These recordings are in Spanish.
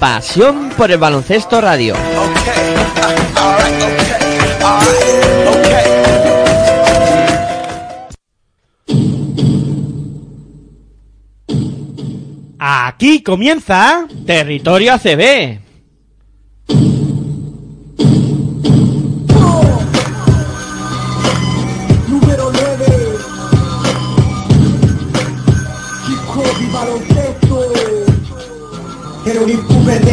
Pasión por el baloncesto radio. Aquí comienza Territorio ACB.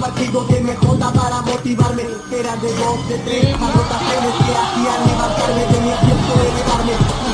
partido de MJ para motivarme. Era de dos, de tres anotaciones que hacían levantarme De mi asiento elevarme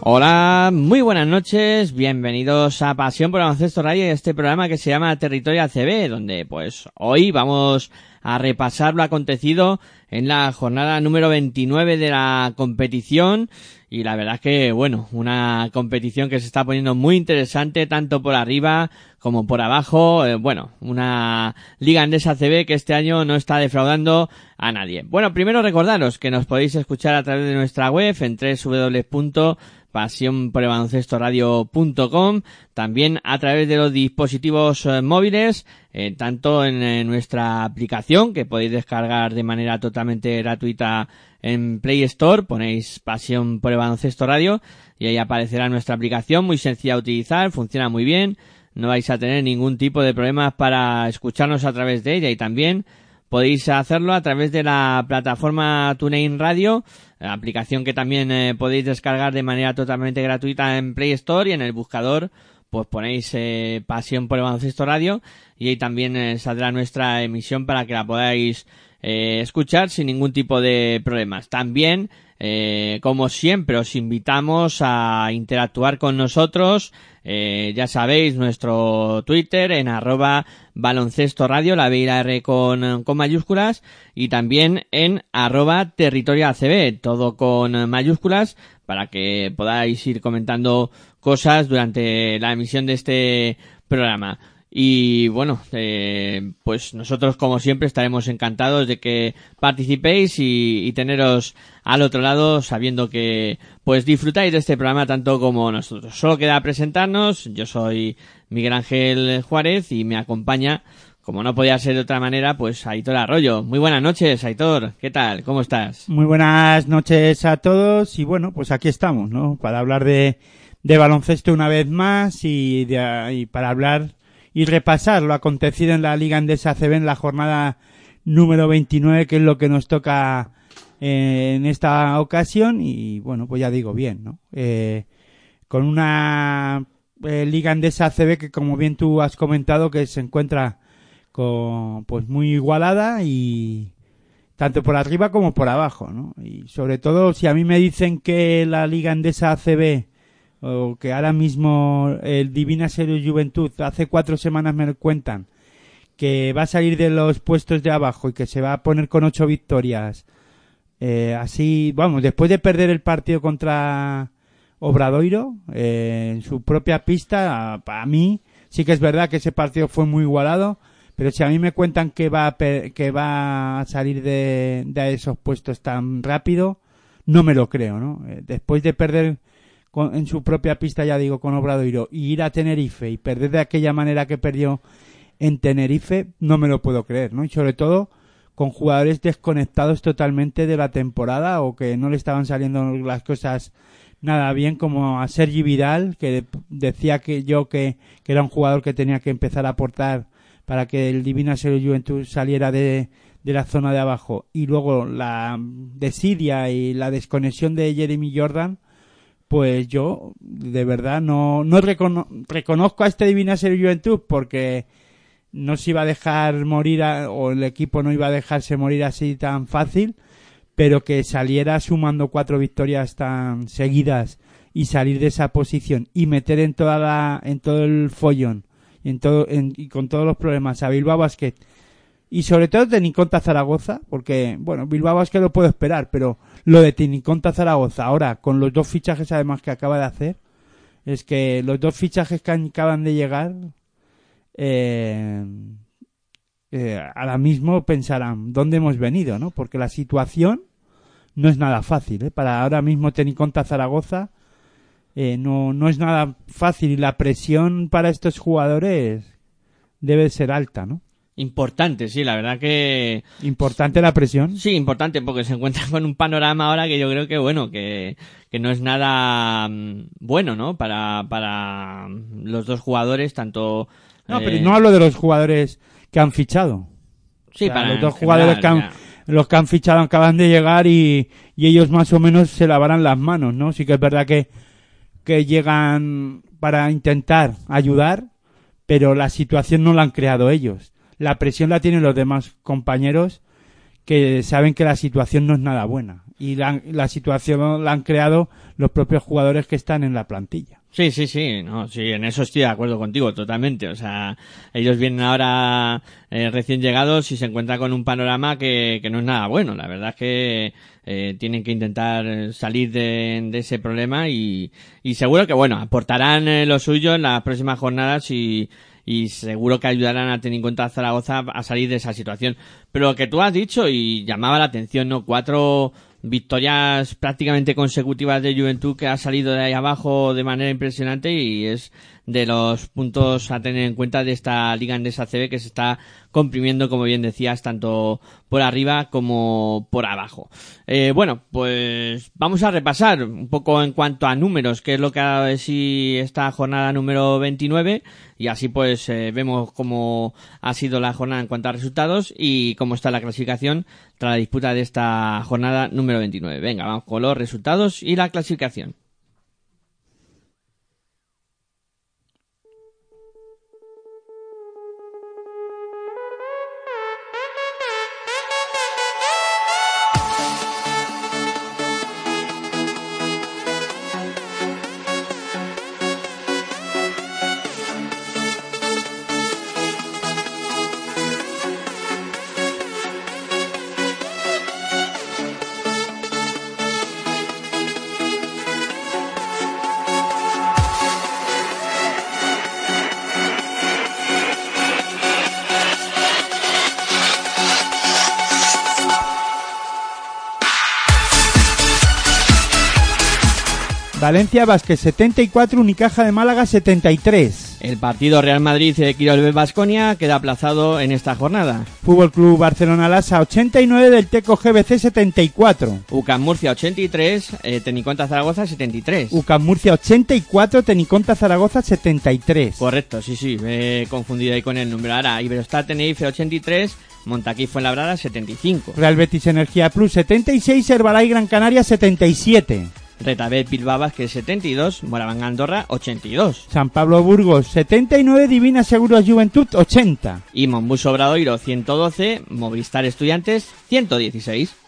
Hola, muy buenas noches, bienvenidos a Pasión por Baloncesto Radio y este programa que se llama Territorio ACB, donde pues hoy vamos a repasar lo acontecido en la jornada número 29 de la competición y la verdad es que bueno, una competición que se está poniendo muy interesante tanto por arriba como por abajo, eh, bueno, una liga andesa ACB que este año no está defraudando a nadie. Bueno, primero recordaros que nos podéis escuchar a través de nuestra web en www pasionporelbaloncestoradio.com, también a través de los dispositivos eh, móviles, eh, tanto en, eh, nuestra aplicación que podéis descargar de manera totalmente gratuita en Play Store, ponéis Pasión por el Baloncesto Radio y ahí aparecerá nuestra aplicación, muy sencilla de utilizar, funciona muy bien, no vais a tener ningún tipo de problemas para escucharnos a través de ella y también podéis hacerlo a través de la plataforma TuneIn Radio, aplicación que también eh, podéis descargar de manera totalmente gratuita en Play Store y en el buscador pues ponéis eh, Pasión por el Baloncesto Radio y ahí también eh, saldrá nuestra emisión para que la podáis eh, escuchar sin ningún tipo de problemas. También, eh, como siempre, os invitamos a interactuar con nosotros. Eh, ya sabéis, nuestro Twitter en arroba baloncesto radio, la B y la R con, mayúsculas, y también en arroba territorio ACB, todo con mayúsculas, para que podáis ir comentando cosas durante la emisión de este programa. Y bueno, eh, pues nosotros como siempre estaremos encantados de que participéis y, teneros al otro lado sabiendo que pues disfrutáis de este programa tanto como nosotros. Solo queda presentarnos, yo soy Miguel Ángel Juárez y me acompaña, como no podía ser de otra manera, pues Aitor Arroyo. Muy buenas noches, Aitor. ¿Qué tal? ¿Cómo estás? Muy buenas noches a todos y bueno, pues aquí estamos, ¿no? Para hablar de, de baloncesto una vez más y, de, y para hablar y repasar lo acontecido en la Liga Andesa CB en la jornada número 29, que es lo que nos toca eh, en esta ocasión. Y bueno, pues ya digo bien, ¿no? Eh, con una eh, Liga Andesa CB que, como bien tú has comentado, que se encuentra con, pues muy igualada y tanto por arriba como por abajo, ¿no? Y sobre todo, si a mí me dicen que la Liga Andesa ACB o que ahora mismo el Divina Serio Juventud hace cuatro semanas me cuentan que va a salir de los puestos de abajo y que se va a poner con ocho victorias eh, así vamos después de perder el partido contra Obradoiro eh, en su propia pista para mí sí que es verdad que ese partido fue muy igualado pero si a mí me cuentan que va a, que va a salir de, de esos puestos tan rápido no me lo creo no eh, después de perder con, en su propia pista, ya digo, con Obradoiro, y ir a Tenerife y perder de aquella manera que perdió en Tenerife, no me lo puedo creer, ¿no? Y sobre todo con jugadores desconectados totalmente de la temporada o que no le estaban saliendo las cosas nada bien como a Sergi Vidal que decía que yo que, que era un jugador que tenía que empezar a aportar para que el Divina Serio Juventud saliera de, de la zona de abajo y luego la desidia y la desconexión de Jeremy Jordan pues yo de verdad no, no recono- reconozco a este Divina Serio Juventud porque no se iba a dejar morir a- o el equipo no iba a dejarse morir así tan fácil pero que saliera sumando cuatro victorias tan seguidas y salir de esa posición y meter en toda la en todo el follón y en todo en- y con todos los problemas a Bilbao Basket y sobre todo Teniconta Zaragoza porque bueno Bilbao Basket lo puedo esperar pero lo de Teniconta Zaragoza ahora con los dos fichajes además que acaba de hacer es que los dos fichajes que acaban de llegar eh, eh, ahora mismo pensarán dónde hemos venido, ¿no? Porque la situación no es nada fácil, ¿eh? Para ahora mismo Teniconta Zaragoza eh, no, no es nada fácil y la presión para estos jugadores debe ser alta, ¿no? Importante, sí, la verdad que Importante la presión. Sí, importante porque se encuentra con un panorama ahora que yo creo que bueno, que, que no es nada mm, bueno, ¿no? Para, para los dos jugadores, tanto... No, eh, pero no hablo de los jugadores que han fichado. sí, O sea, para los dos jugadores que han, los que han fichado acaban de llegar y, y ellos más o menos se lavarán las manos, ¿no? Sí que es verdad que, que llegan para intentar ayudar, pero la situación no la han creado ellos. La presión la tienen los demás compañeros que saben que la situación no es nada buena. Y la, situación la han creado los propios jugadores que están en la plantilla. Sí, sí, sí, no, sí, en eso estoy de acuerdo contigo, totalmente. O sea, ellos vienen ahora eh, recién llegados y se encuentran con un panorama que, no es nada bueno. La verdad es que eh, tienen que intentar salir de, de ese problema y, y seguro que, bueno, aportarán eh, lo suyo en las próximas jornadas y, y seguro que ayudarán a tener en cuenta Zaragoza a salir de esa situación. Pero lo que tú has dicho y llamaba la atención, ¿no? Cuatro victorias prácticamente consecutivas de Juventud que ha salido de ahí abajo de manera impresionante y es de los puntos a tener en cuenta de esta Liga Andesa CB que se está comprimiendo, como bien decías, tanto por arriba como por abajo. Eh, bueno, pues vamos a repasar un poco en cuanto a números, que es lo que ha si esta jornada número 29 y así pues eh, vemos cómo ha sido la jornada en cuanto a resultados y cómo está la clasificación tras la disputa de esta jornada número 29. Venga, vamos con los resultados y la clasificación. Valencia Vázquez 74, Unicaja de Málaga 73. El partido Real Madrid de Quirolbe Basconia queda aplazado en esta jornada. Fútbol Club Barcelona Lasa 89 del Teco GBC 74. UCAM Murcia 83, eh, Teniconta Zaragoza 73. UCAM Murcia 84, Teniconta Zaragoza 73. Correcto, sí, sí, me he confundido ahí con el número. Ahora, Iberostar Tenerife 83, Montaquí Fuenlabrada 75. Real Betis Energía Plus 76, Herbalay Gran Canaria 77. Retabet Bilbao Vázquez 72, Moraván Andorra 82. San Pablo Burgos 79, Divina Seguros Juventud 80. Y Monbus Obradoiro 112, Movistar Estudiantes 116.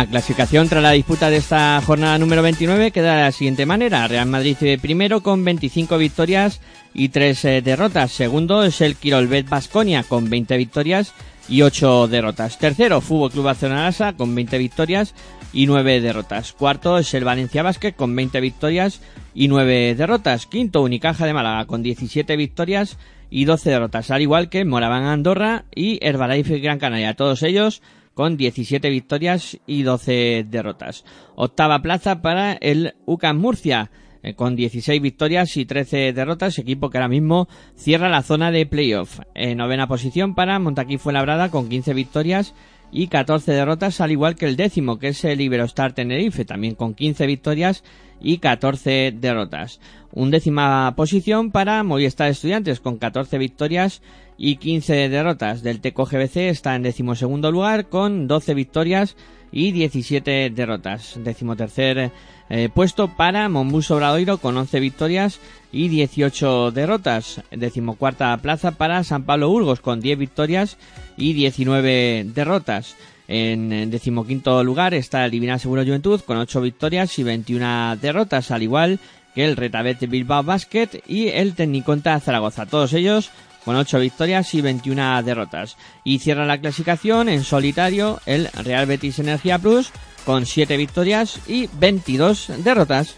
La clasificación tras la disputa de esta jornada número 29 queda de la siguiente manera. Real Madrid primero con 25 victorias y 3 eh, derrotas. Segundo es el Quirolbet Basconia con 20 victorias y 8 derrotas. Tercero, Fútbol Club Barcelona con 20 victorias y 9 derrotas. Cuarto es el Valencia Basket con 20 victorias y 9 derrotas. Quinto, Unicaja de Málaga con 17 victorias y 12 derrotas. Al igual que Moraván Andorra y Herbalife Gran Canaria. Todos ellos con 17 victorias y 12 derrotas. Octava plaza para el UCAM Murcia eh, con 16 victorias y 13 derrotas, equipo que ahora mismo cierra la zona de playoff. En novena posición para Montaquí Fuenlabrada con 15 victorias y 14 derrotas, al igual que el décimo, que es el Iberostar Tenerife, también con 15 victorias y 14 derrotas. Undécima posición para Movistar Estudiantes con 14 victorias y 15 derrotas. Del Teco GBC está en decimosegundo lugar con 12 victorias 17 derrotas. Decimotercer eh, puesto para Monbus Obradoiro con 11 victorias y 18 derrotas. Decimocuarta plaza para San Pablo Burgos con 10 victorias y 19 derrotas. En decimoquinto lugar está el Divina Seguro Juventud con 8 victorias y 21 derrotas, al igual que el Retabet Bilbao Basket y el Tecniconta Zaragoza. Todos ellos con 8 victorias y 21 derrotas. Y cierra la clasificación en solitario el Real Betis Energía Plus con 7 victorias y 22 derrotas.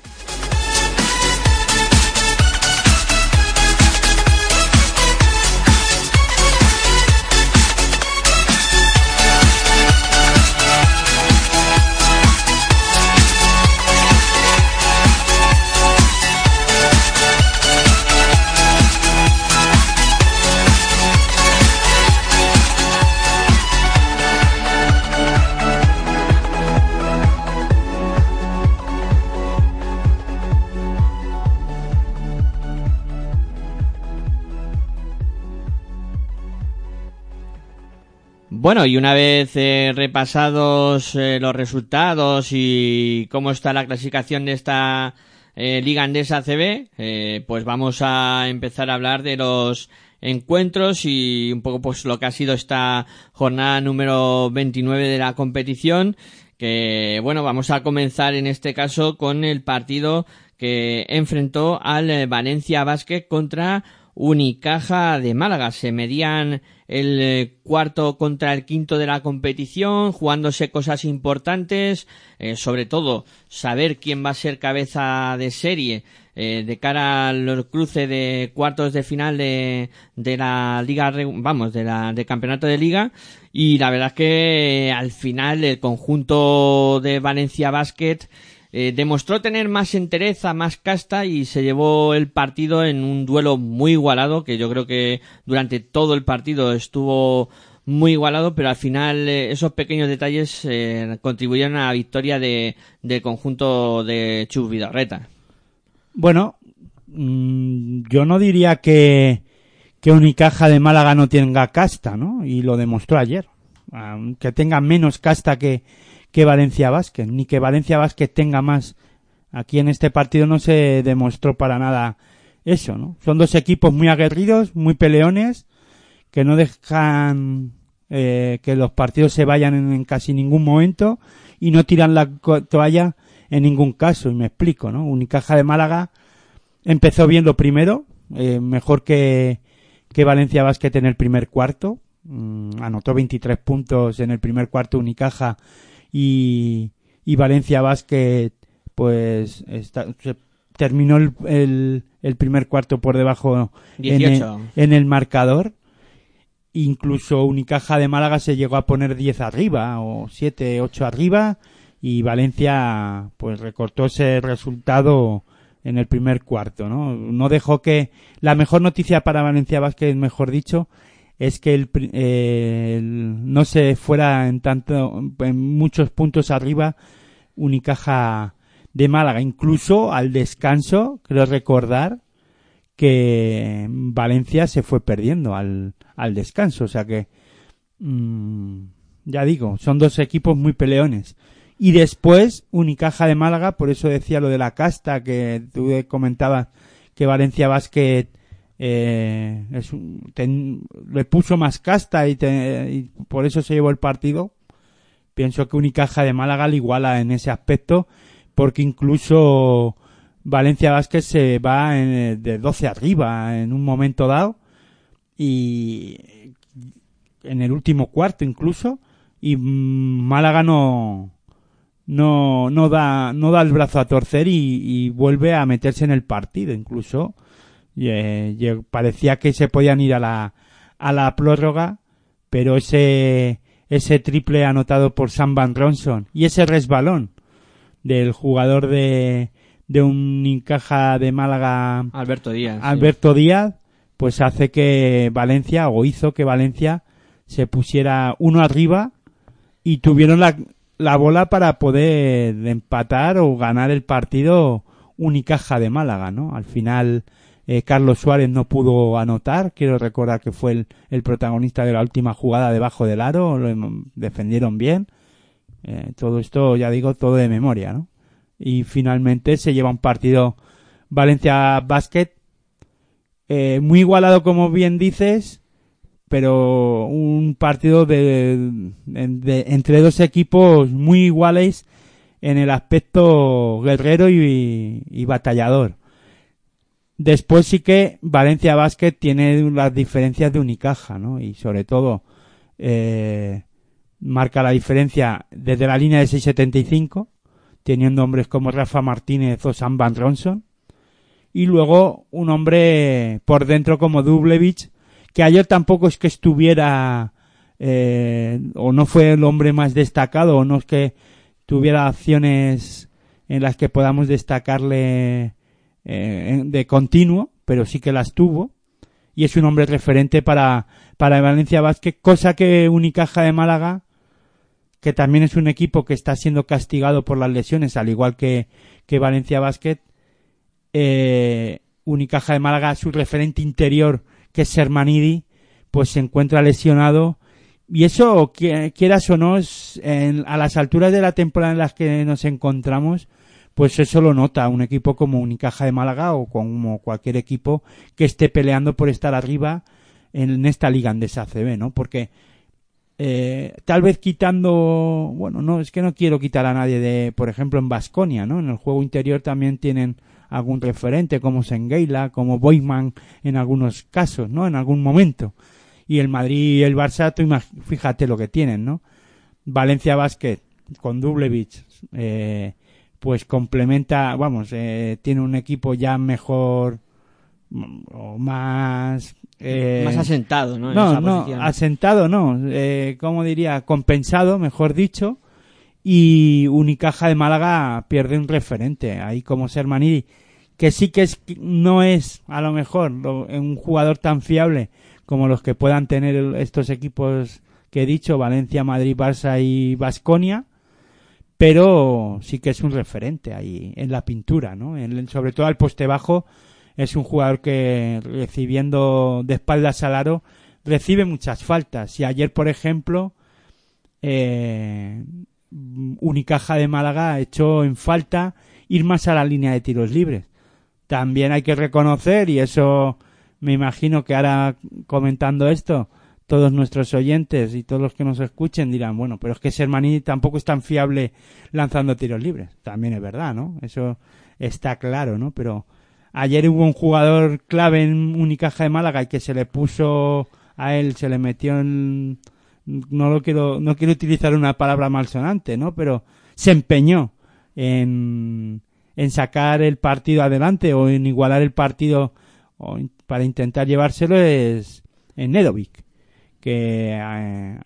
Bueno, y una vez eh, repasados eh, los resultados y cómo está la clasificación de esta eh, Liga Andesa CB, pues vamos a empezar a hablar de los encuentros y un poco pues lo que ha sido esta jornada número 29 de la competición que bueno vamos a comenzar en este caso con el partido que enfrentó al Valencia Basket contra Unicaja de Málaga. Se medían el eh, cuarto contra el quinto de la competición, jugándose cosas importantes, eh, sobre todo saber quién va a ser cabeza de serie eh, de cara al cruce de cuartos de final de, de la liga, vamos, de la de campeonato de liga. Y la verdad es que al final el conjunto de Valencia Basket eh, demostró tener más entereza, más casta y se llevó el partido en un duelo muy igualado, que yo creo que durante todo el partido estuvo muy igualado, pero al final eh, esos pequeños detalles eh, contribuyeron a la victoria de, del conjunto de Chus Vidorreta. Bueno, mm, yo no diría que, que Unicaja de Málaga no tenga casta, ¿no? Y lo demostró ayer. Que tenga menos casta que, que Valencia Vázquez, ni que Valencia Vázquez tenga más. Aquí en este partido no se demostró para nada eso, ¿no? Son dos equipos muy aguerridos, muy peleones, que no dejan eh, que los partidos se vayan en, casi ningún momento y no tiran la toalla en ningún caso. Y me explico, ¿no? Unicaja de Málaga empezó bien lo primero, eh, mejor que, que Valencia Basket en el primer cuarto. Mm, anotó 23 puntos en el primer cuarto Unicaja y, y Valencia Basket pues está, terminó el, el, primer cuarto por debajo en el, en el, marcador. Incluso Unicaja de Málaga se llegó a poner 10 arriba o 7, 8 arriba y Valencia pues recortó ese resultado en el primer cuarto, ¿no? No dejó que la mejor noticia para Valencia Vázquez, mejor dicho, es que el, no se fuera en tanto en muchos puntos arriba Unicaja de Málaga. Incluso al descanso creo recordar que Valencia se fue perdiendo al, al descanso. O sea que mm, ya digo son dos equipos muy peleones. Y después Unicaja de Málaga por eso decía lo de la casta que tú comentabas que Valencia Basket eh, es le puso más casta y, por eso se llevó el partido. pienso que Unicaja de Málaga le iguala en ese aspecto, porque incluso Valencia Vázquez se va en- de 12 arriba en un momento dado y en el último cuarto incluso y Málaga no no no da no da el brazo a torcer y, y vuelve a meterse en el partido incluso y, eh, y parecía que se podían ir a la a la prórroga pero ese ese triple anotado por Sam Van Ronson y ese resbalón del jugador de de un Incaja de Málaga Alberto Díaz. sí. Alberto Díaz, pues hace que Valencia, o hizo que Valencia se pusiera uno arriba y tuvieron la, la bola para poder empatar o ganar el partido Unicaja de Málaga, ¿no? Al final, eh, Carlos Suárez no pudo anotar, quiero recordar que fue el, protagonista de la última jugada debajo del aro, lo defendieron bien, Eh, todo esto, ya digo, todo de memoria, ¿no? Y finalmente se lleva un partido Valencia Basket eh, muy igualado como bien dices pero un partido de, de- entre dos equipos muy iguales en el aspecto guerrero y batallador después sí que Valencia Basket tiene las diferencias de Unicaja no y sobre todo eh, marca la diferencia desde la línea de 6.75 teniendo hombres como Rafa Martínez o Sam Van Ronson. Y luego un hombre por dentro como Dublevich, que ayer tampoco es que estuviera eh, o no fue el hombre más destacado o no es que tuviera acciones en las que podamos destacarle eh, de continuo, pero sí que las tuvo y es un hombre referente para, para Valencia Vázquez, cosa que Unicaja de Málaga que también es un equipo que está siendo castigado por las lesiones, al igual que, que Valencia Basket, eh, Unicaja de Málaga, su referente interior, que es Sermanidi, pues se encuentra lesionado. Y eso, qui- quieras o no, en- a las alturas de la temporada en las que nos encontramos, pues eso lo nota un equipo como Unicaja de Málaga o como cualquier equipo que esté peleando por estar arriba en esta liga Andesa ACB, ¿no? Porque eh, tal vez quitando, bueno, no, es que no quiero quitar a nadie de, por ejemplo, en Basconia, ¿no? En el juego interior también tienen algún referente, como Sengueila, como Boyman en algunos casos, ¿no? En algún momento. Y el Madrid y el Barça, tú fíjate lo que tienen, ¿no? Valencia Basket con Dublevich, eh, pues complementa, vamos, eh, tiene un equipo ya mejor mm, o más eh, Más asentado, ¿no? En no, esa no, posición. asentado no, eh, ¿cómo diría? Compensado, mejor dicho, y Unicaja de Málaga pierde un referente, ahí como Sermanidi, que sí que es, no es a lo mejor lo- un jugador tan fiable como los que puedan tener estos equipos que he dicho, Valencia, Madrid, Barça y Vasconia, pero sí que es un referente ahí en la pintura, ¿no? En- sobre todo al poste bajo, es un jugador que recibiendo de espaldas al aro recibe muchas faltas. Y ayer, por ejemplo, eh, Unicaja de Málaga echó en falta ir más a la línea de tiros libres. También hay que reconocer, y eso me imagino que ahora comentando esto, todos nuestros oyentes y todos los que nos escuchen dirán, bueno, pero es que Sermaní tampoco es tan fiable lanzando tiros libres. También es verdad, ¿no? Eso está claro, ¿no? Pero ayer hubo un jugador clave en Unicaja de Málaga y que se le puso a él, se le metió en... No lo quiero, no quiero utilizar una palabra malsonante, ¿no? Pero se empeñó en, en sacar el partido adelante o en igualar el partido o para intentar llevárselo es en Nedovic que eh,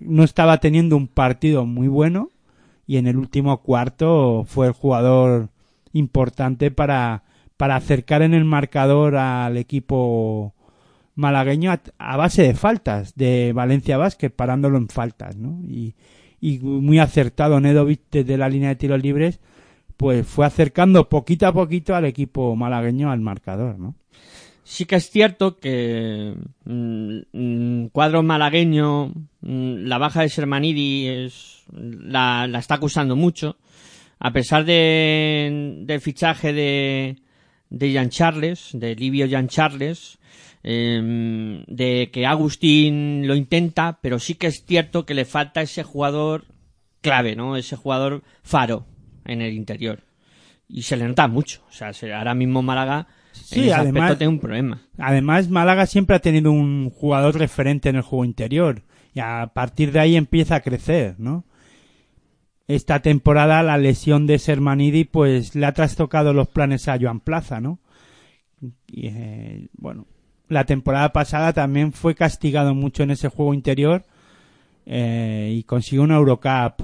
no estaba teniendo un partido muy bueno y en el último cuarto fue el jugador importante para, para acercar en el marcador al equipo malagueño a, base de faltas de Valencia Vázquez, parándolo en faltas, ¿no? Y, y muy acertado Nedovic desde la línea de tiros libres, pues fue acercando poquito a poquito al equipo malagueño al marcador, ¿no? Sí que es cierto que mm, mm, cuadro malagueño, mm, la baja de Sermanidi es, la, la está acusando mucho. A pesar de, del fichaje de, de Jan Charles, de Livio Jan Charles, eh, de que Agustín lo intenta, pero sí que es cierto que le falta ese jugador clave, ¿no? Ese jugador faro en el interior. Y se le nota mucho. O sea, se- ahora mismo Málaga Sí, en ese además- aspecto tiene un problema. Además, Málaga siempre ha tenido un jugador referente en el juego interior y a partir de ahí empieza a crecer, ¿no? Esta temporada la lesión de Sermanidi pues le ha trastocado los planes a Joan Plaza, ¿no? Y, eh, bueno, la temporada pasada también fue castigado mucho en ese juego interior eh, y consiguió una Eurocup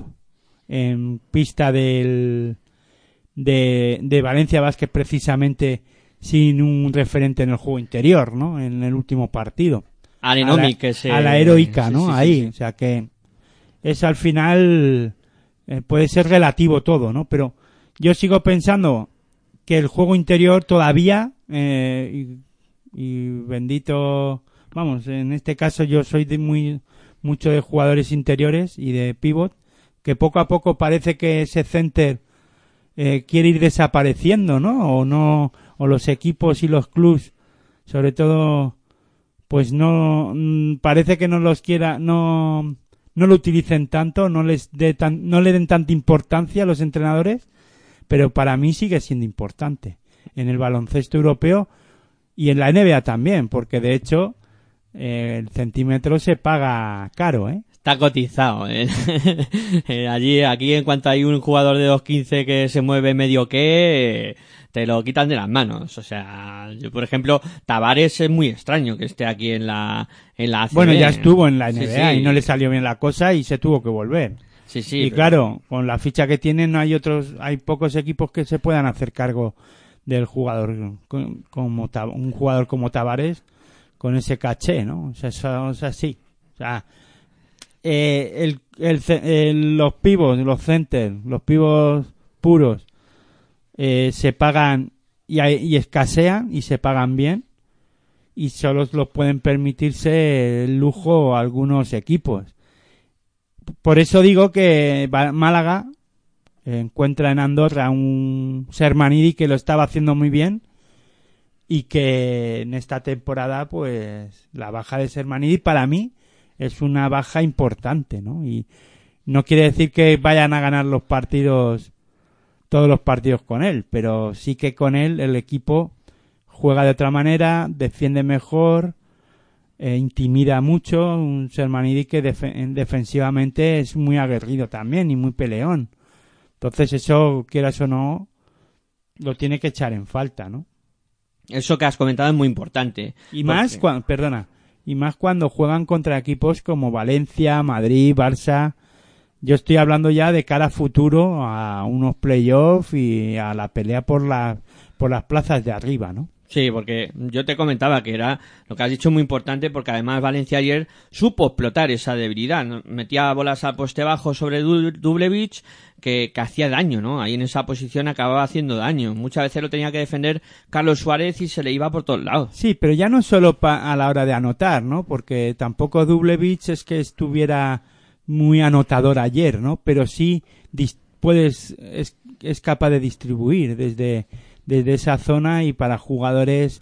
en pista del de, de Valencia Vázquez precisamente sin un referente en el juego interior, ¿no? En el último partido. A la, que se... a la heroica, ¿no? sí, sí, Ahí, sí. o sea que es al final eh, puede ser relativo todo, ¿no? Pero yo sigo pensando que el juego interior todavía eh, y, y bendito, vamos, en este caso yo soy de muy mucho de jugadores interiores y de pivot que poco a poco parece que ese center eh, quiere ir desapareciendo, ¿no? O no, o los equipos y los clubs, sobre todo, pues no, mm, parece que no los quiera, no, no lo utilicen tanto, no les dé tan, no le den tanta importancia a los entrenadores, pero para mí sigue siendo importante en el baloncesto europeo y en la NBA también, porque de hecho eh, el centímetro se paga caro, ¿eh? Está cotizado. ¿eh? Eh, Allí, aquí, en cuanto hay un jugador de 2.15 que se mueve medio que, eh, te lo quitan de las manos. O sea, yo, por ejemplo, Tavares es muy extraño que esté aquí en la, en la ACB. Bueno, ya estuvo en la Sí, NBA sí. y no le salió bien la cosa y se tuvo que volver. Sí, sí. y pero- claro, con la ficha que tienen no hay otros, hay pocos equipos que se puedan hacer cargo del jugador como un jugador como Tavares con ese caché, ¿no? O sea, eso es así. O sea, eh, el, el el- los pivos, los centers, los pivos puros eh, se pagan y, y escasean y se pagan bien y solo los pueden permitirse el lujo algunos equipos. Por eso digo que Málaga encuentra en Andorra un Sermanidi que lo estaba haciendo muy bien y que en esta temporada pues la baja de Sermanidi para mí es una baja importante, ¿no? Y no quiere decir que vayan a ganar los partidos todos los partidos con él, pero sí que con él el equipo juega de otra manera, defiende mejor, eh, intimida mucho, un Sermanidi que defe- defensivamente es muy aguerrido también y muy peleón. Entonces eso, quieras o no, lo tiene que echar en falta, ¿no? Eso que has comentado es muy importante. Y más cuando, perdona, y más cuando juegan contra equipos como Valencia, Madrid, Barça. Yo estoy hablando ya de cara a futuro a unos playoffs y a la pelea por la, por las plazas de arriba, ¿no? Sí, porque yo te comentaba que era lo que has dicho muy importante porque además Valencia ayer supo explotar esa debilidad. ¿no? Metía bolas al poste bajo sobre Du- Dublevich que, que hacía daño, ¿no? Ahí en esa posición acababa haciendo daño. Muchas veces lo tenía que defender Carlos Suárez y se le iba por todos lados. Sí, pero ya no solo pa- a la hora de anotar, ¿no? Porque tampoco Dublevich es que estuviera muy anotador ayer, ¿no? Pero sí puedes es, es capaz de distribuir desde desde esa zona y para jugadores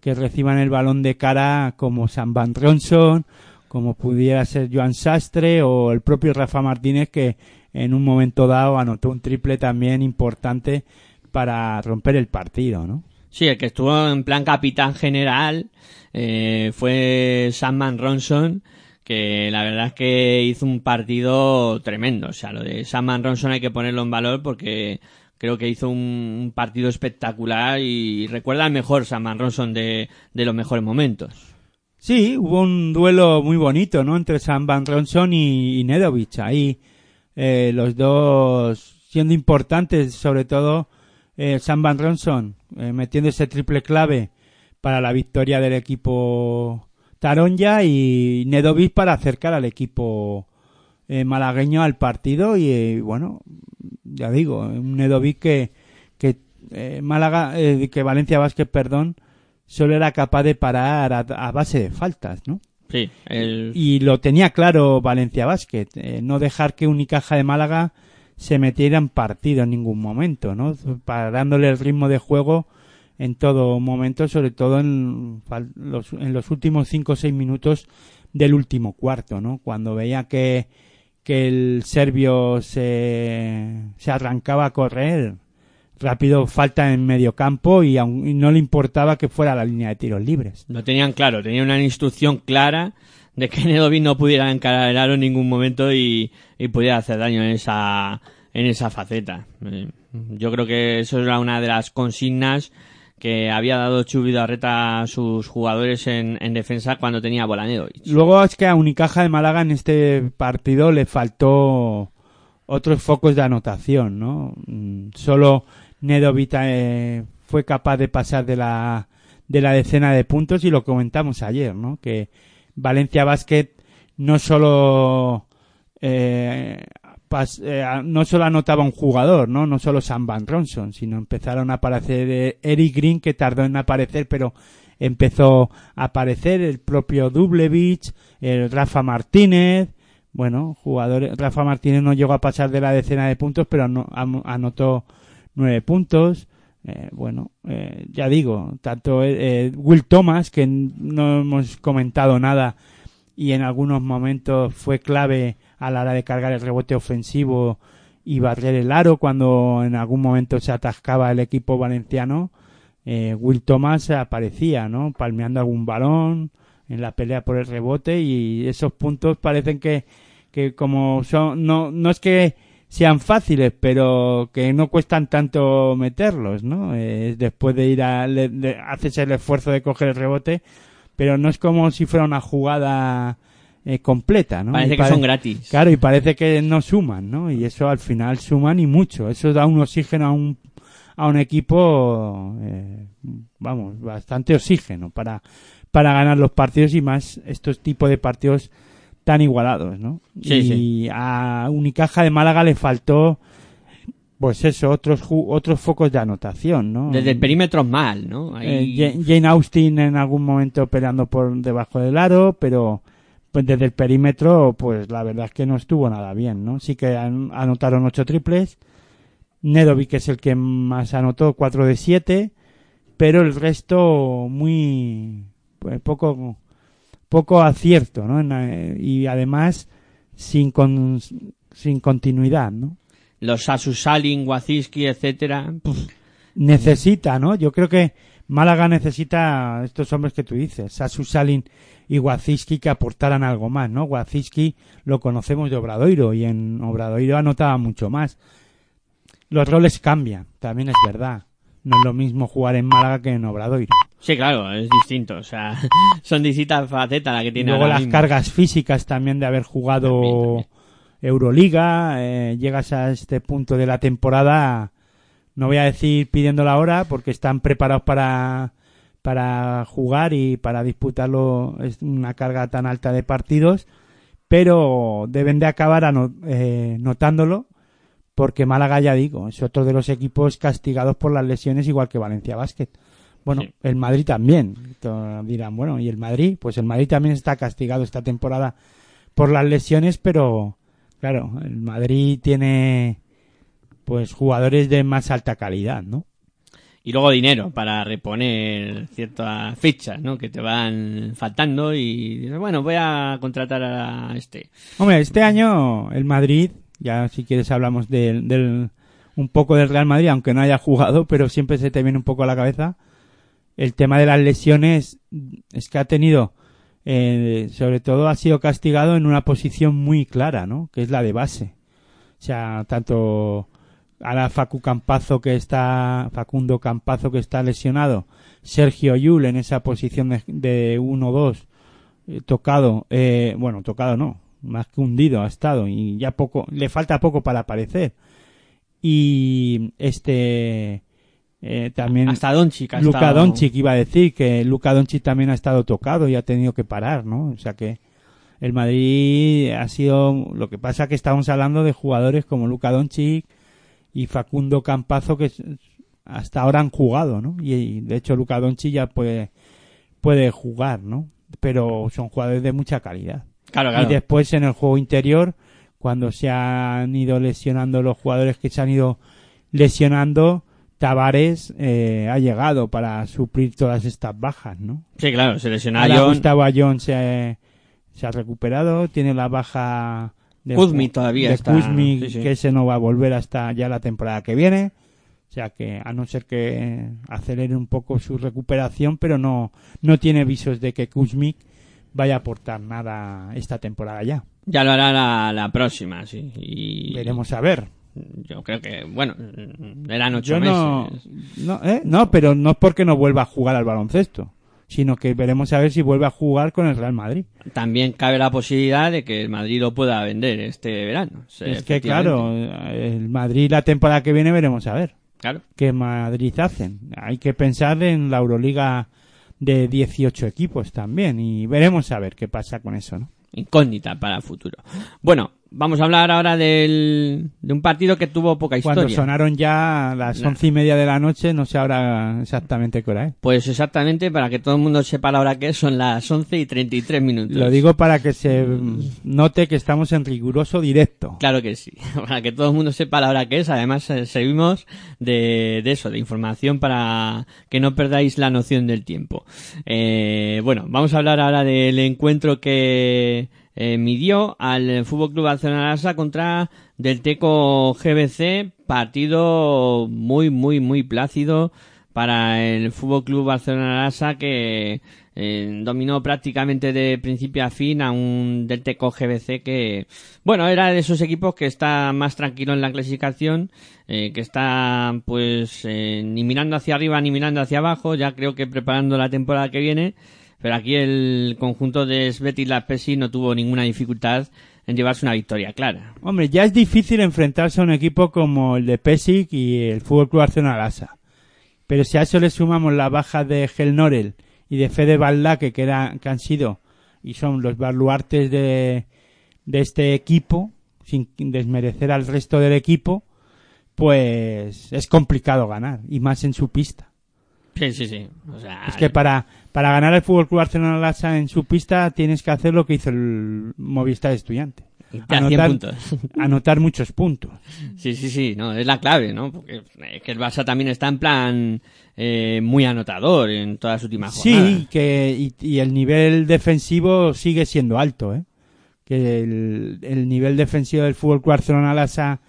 que reciban el balón de cara como Sam Van Ronson, como pudiera ser Joan Sastre o el propio Rafa Martínez que en un momento dado anotó un triple también importante para romper el partido, ¿no? Sí, el que estuvo en plan capitán general eh, fue Samman Ronson, que la verdad es que hizo un partido tremendo. O sea, lo de Samman Ronson hay que ponerlo en valor porque creo que hizo un, partido espectacular y recuerda al mejor Samman Ronson de, de los mejores momentos. Sí, hubo un duelo muy bonito, ¿no? Entre Sam Van Ronson y, y Nedovic. Ahí eh, los dos siendo importantes, sobre todo eh, Sam Van Ronson eh, metiendo ese triple clave para la victoria del equipo Taronja y Nedovic para acercar al equipo eh, malagueño al partido y eh, bueno, ya digo, un Nedovic que, que eh, Málaga, eh, que Valencia Vázquez, perdón, solo era capaz de parar a, a base de faltas, ¿no? Sí, el, Y lo tenía claro Valencia eh, no dejar que Unicaja de Málaga se metiera en partido en ningún momento, ¿no? Parándole el ritmo de juego en todo momento, sobre todo en los, últimos cinco o seis minutos del último cuarto, ¿no? Cuando veía que, que el serbio se, se arrancaba a correr, rápido falta en medio campo y, aun, no le importaba que fuera la línea de tiros libres. Lo tenían claro, tenían una instrucción clara de que Nedovic no pudiera encarar el aro en ningún momento y, y pudiera hacer daño en esa, en esa faceta. Eh, yo creo que eso era una de las consignas que había dado Chubidarreta a sus jugadores en, en defensa cuando tenía Bolanedovic. Luego es que a Unicaja de Málaga en este partido le faltó otros focos de anotación, ¿no? Mm, solo Nedovic eh, fue capaz de pasar de la, de la decena de puntos y lo comentamos ayer, ¿no? Que Valencia Basket no solo eh, eh, no solo anotaba un jugador, ¿no? No solo Sam Van Ronson, sino empezaron a aparecer eh, Eric Green, que tardó en aparecer, pero empezó a aparecer el propio Dublevich, el Rafa Martínez, bueno, jugadores, Rafa Martínez no llegó a pasar de la decena de puntos, pero no, anotó nueve puntos. Eh, bueno, eh, ya digo, tanto eh, Will Thomas, que no hemos comentado nada y en algunos momentos fue clave a la hora de cargar el rebote ofensivo y barrer el aro cuando en algún momento se atascaba el equipo valenciano. Eh, Will Thomas aparecía, ¿no? Palmeando algún balón en la pelea por el rebote y esos puntos parecen que, que como son, no, no es que sean fáciles, pero que no cuestan tanto meterlos, ¿no? Eh, después de ir a, haces el esfuerzo de coger el rebote, pero no es como si fuera una jugada eh, completa, ¿no? Parece que son gratis. Claro, y parece que no suman, ¿no? Y eso al final suman y mucho. Eso da un oxígeno a un, a un equipo, eh, vamos, bastante oxígeno para, para ganar los partidos y más estos tipos de partidos tan igualados, ¿no? Sí, y a Unicaja de Málaga le faltó pues eso, otros otros focos de anotación, ¿no? Desde el perímetro mal, ¿no? Eh, Jane Austin en algún momento peleando por debajo del aro, pero pues desde el perímetro, pues la verdad es que no estuvo nada bien, ¿no? Sí que anotaron ocho triples. Nedovic es el que más anotó, cuatro de siete, pero el resto muy pues, poco poco acierto, ¿no? y además sin sin continuidad, ¿no? Los Salin, Waziski, etcétera. Necesita, ¿no? Yo creo que Málaga necesita estos hombres que tú dices, Sasu Salin y Waziski que aportaran algo más, ¿no? Waziski lo conocemos de Obradoiro y en Obradoiro anotaba mucho más. Los roles cambian, también es verdad. No es lo mismo jugar en Málaga que en Obradoiro. Sí, claro, es distinto. O sea, son distintas facetas la que tiene. Luego las cargas físicas también de haber jugado Euroliga. Eh, llegas a este punto de la temporada, no voy a decir pidiendo la hora, porque están preparados para para jugar y para disputarlo es una carga tan alta de partidos, pero deben de acabar eh, notándolo porque Málaga, ya digo, es otro de los equipos castigados por las lesiones igual que Valencia Basket. Bueno, el Madrid también. Dirán, bueno, ¿y el Madrid? Pues el Madrid también está castigado esta temporada por las lesiones, pero claro, el Madrid tiene pues jugadores de más alta calidad, ¿no? y luego dinero para reponer ciertas fichas, ¿no? Que te van faltando y dices, bueno, voy a contratar a este. Hombre, este año el Madrid, ya si quieres hablamos del, del un poco del Real Madrid, aunque no haya jugado, pero siempre se te viene un poco a la cabeza. El tema de las lesiones es que ha tenido, eh, sobre todo ha sido castigado en una posición muy clara, ¿no? Que es la de base. O sea, tanto ahora Facu Campazo que está, Facundo Campazo que está lesionado, Sergio Yul en esa posición de 1-2, eh, tocado, eh, bueno, tocado no, más que hundido ha estado y ya poco, le falta poco para aparecer. Y este, eh, también hasta Doncic Luka estado... Doncic iba a decir que Luka Doncic también ha estado tocado y ha tenido que parar, ¿no? O sea que el Madrid ha sido lo que pasa que estamos hablando de jugadores como Luka Doncic y Facundo Campazo que hasta ahora han jugado, ¿no? Y, de hecho Luca Donchi ya puede, puede jugar, ¿no? Pero son jugadores de mucha calidad. Claro, claro. Y después en el juego interior, cuando se han ido lesionando los jugadores que se han ido lesionando, Tavares eh, ha llegado para suplir todas estas bajas, ¿no? Sí, claro, se lesionó John. Gustavo Ayón se, se ha recuperado, tiene la baja de Kuzmic todavía de está, sí, sí. que ese no va a volver hasta ya la temporada que viene. O sea que a no ser que acelere un poco su recuperación, pero no, no tiene visos de que Kuzmic vaya a aportar nada esta temporada ya. Ya lo hará la, la próxima, sí. Y Veremos a ver. Yo creo que, bueno, eran ocho Yo no, meses. no, ¿eh? no, pero no es porque no vuelva a jugar al baloncesto, sino que veremos a ver si vuelve a jugar con el Real Madrid. También cabe la posibilidad de que el Madrid lo pueda vender este verano. Sí, es que claro, el Madrid la temporada que viene veremos a ver Claro. qué Madrid hacen. Hay que pensar en la Euroliga de 18 equipos también y veremos a ver qué pasa con eso, ¿no? Incógnita para el futuro. Bueno, vamos a hablar ahora del, de un partido que tuvo poca Cuando historia. sonaron ya las Nah. once y media de la noche, no sé ahora exactamente qué hora es. Pues exactamente, para que todo el mundo sepa la hora que es, son las 11 y 33 minutos. Lo digo para que se note que estamos en riguroso directo. Claro que sí, para que todo el mundo sepa la hora que es. Además, eh, servimos de, de eso, de información para que no perdáis la noción del tiempo. Eh, bueno, vamos a hablar ahora del encuentro que eh, midió al Fútbol Club Barcelona Lassa contra del Teco GBC. Partido muy, muy, muy plácido para el Fútbol Club Barcelona Lassa que eh, dominó prácticamente de principio a fin a un del Teco GBC que, bueno, era de esos equipos que está más tranquilo en la clasificación, eh, que está pues eh, ni mirando hacia arriba ni mirando hacia abajo, ya creo que preparando la temporada que viene, pero aquí el conjunto de Sveti Laspesi no tuvo ninguna dificultad en llevarse una victoria clara. Hombre, ya es difícil enfrentarse a un equipo como el de Pesic y el Fútbol Club Barcelona Lassa. Pero si a eso le sumamos la baja de Gel Norel y de Fede Baldaque, que, era, que han sido y son los baluartes de, de este equipo, sin desmerecer al resto del equipo, pues es complicado ganar, y más en su pista. Sí, sí, sí. O sea, Es que para, para ganar el Fútbol Club Barcelona Lassa en su pista tienes que hacer lo que hizo el Movistar Estudiante. irte a 100 puntos. anotar muchos puntos. Sí, sí, sí, no, es la clave, ¿no? Porque es que el Barça también está en plan eh, muy anotador en todas las últimas jornadas. Sí, que, y, y el nivel defensivo sigue siendo alto, ¿eh? Que el, el nivel defensivo del Fútbol Club Barcelona Lassa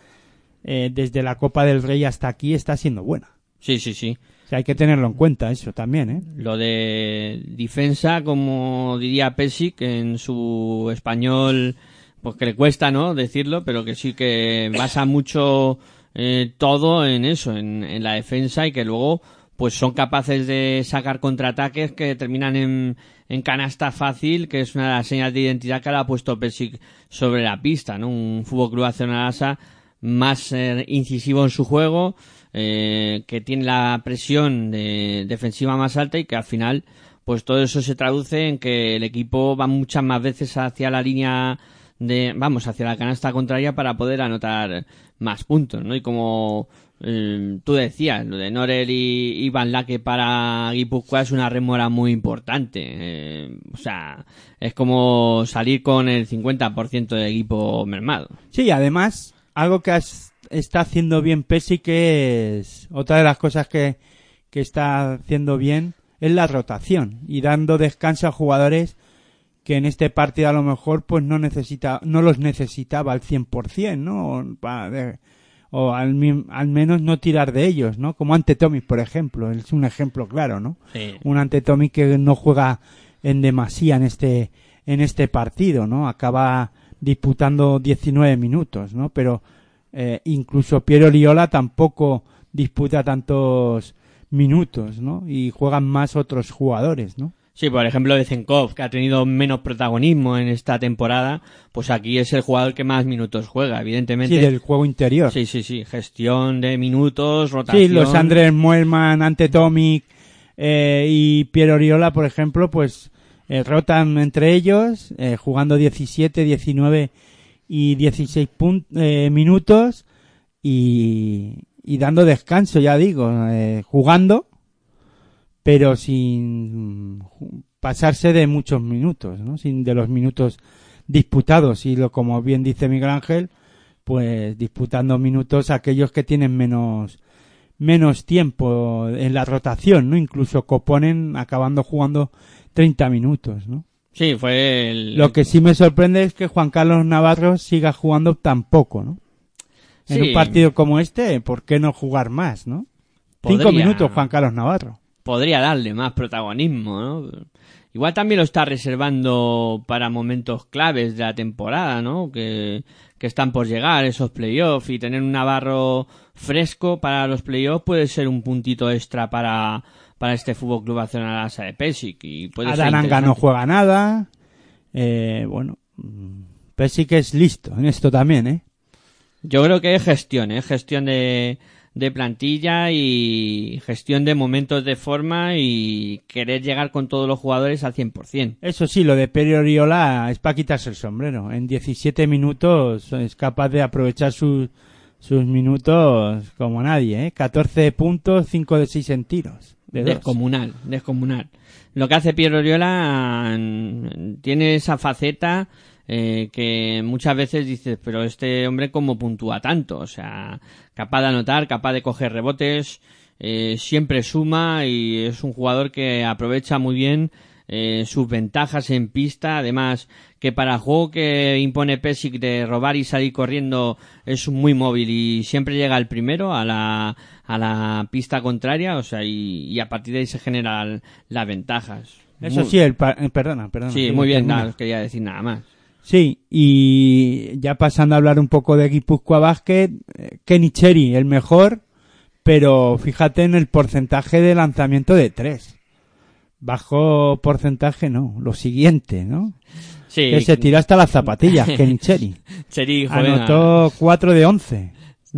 eh, desde la Copa del Rey hasta aquí está siendo buena. Sí, sí, sí. O hay que tenerlo en cuenta eso también, ¿eh? Lo de defensa, como diría Pesic en su español, pues que le cuesta, ¿no? Decirlo, pero que sí que basa mucho eh, todo en eso, en, la defensa y que luego pues son capaces de sacar contraataques que terminan en, en canasta fácil, que es una de las señas de identidad que le ha puesto Pesic sobre la pista, ¿no? Un Fútbol Club Barcelona más eh, incisivo en su juego, eh, que tiene la presión de, defensiva más alta y que al final, pues todo eso se traduce en que el equipo va muchas más veces hacia la línea de, vamos, hacia la canasta contraria para poder anotar más puntos, ¿no? Y como eh, tú decías, lo de Norel y, y Van para Guipúzcoa es una remora muy importante. eh, o sea, es como salir con el 50% del equipo mermado. Sí, además, algo que has- está haciendo bien Pesi, que es otra de las cosas que, que está haciendo bien, es la rotación y dando descanso a jugadores que en este partido a lo mejor pues no necesita, no los necesitaba al 100%, ¿no? O, o al, al menos no tirar de ellos, ¿no? Como ante Tomic, por ejemplo, es un ejemplo claro, ¿no? Sí. un Antetomic que no juega en demasía en este en este partido, ¿no? Acaba disputando 19 minutos, ¿no? Pero eh, incluso Piero Liola tampoco disputa tantos minutos, ¿no? Y juegan más otros jugadores, ¿no? Sí, por ejemplo, de Zenkov, que ha tenido menos protagonismo en esta temporada, pues aquí es el jugador que más minutos juega, evidentemente. Sí, del juego interior. Sí, sí, sí. Gestión de minutos, rotación. Sí, los Andrés Muelman, Antetomic eh, y Piero Oriola, por ejemplo, pues eh, rotan entre ellos, eh, jugando 17, 19 y 16 pun- eh, minutos y, y dando descanso, ya digo, eh, jugando, pero sin pasarse de muchos minutos, ¿no? Sin de los minutos disputados y lo como bien dice Miguel Ángel, pues disputando minutos aquellos que tienen menos menos tiempo en la rotación, ¿no? Incluso Coponen acabando jugando 30 minutos, ¿no? Sí, fue el... Lo que sí me sorprende es que Juan Carlos Navarro siga jugando tan poco, ¿no? En Sí. un partido como este, ¿por qué no jugar más, no? Cinco minutos Juan Carlos Navarro. podría darle más protagonismo, ¿no? Igual también lo está reservando para momentos claves de la temporada, ¿no? Que, que están por llegar, esos playoffs, y tener un Navarro fresco para los playoffs puede ser un puntito extra para, para este Fútbol Club Barcelona Asa de Pesic. Y puede Adananga no juega nada. Eh, bueno, mm, Pesic es listo en esto también, ¿eh? Yo creo que es gestión, ¿eh? Gestión de, de plantilla y gestión de momentos de forma y querer llegar con todos los jugadores al 100%. Eso sí, lo de Peri Oriola es para quitarse el sombrero. En 17 minutos es capaz de aprovechar sus, sus minutos como nadie, ¿eh? 14 puntos, 5 de 6 en tiros. De. Descomunal, descomunal. Lo que hace Piero Oriola mm, tiene esa faceta eh, que muchas veces dices, pero este hombre cómo puntúa tanto, o sea, capaz de anotar, capaz de coger rebotes, eh, siempre suma y es un jugador que aprovecha muy bien eh, sus ventajas en pista, además que para el juego que impone Pesic de robar y salir corriendo es muy móvil y siempre llega el primero a la, a la pista contraria, o sea, y, y a partir de ahí se generan las ventajas. Eso Muy- sí, el pa- eh, perdona, perdona. Sí, muy bien, nada, quería decir nada más. Sí, y ya pasando a hablar un poco de Guipúzcoa Basket, eh, Kenny Cherry, el mejor, pero fíjate en el porcentaje de lanzamiento de tres. Bajo porcentaje no, lo siguiente, ¿no? Sí, Que se tiró hasta las zapatillas, Kenny. Cheri, joven, Anotó 4 de 11.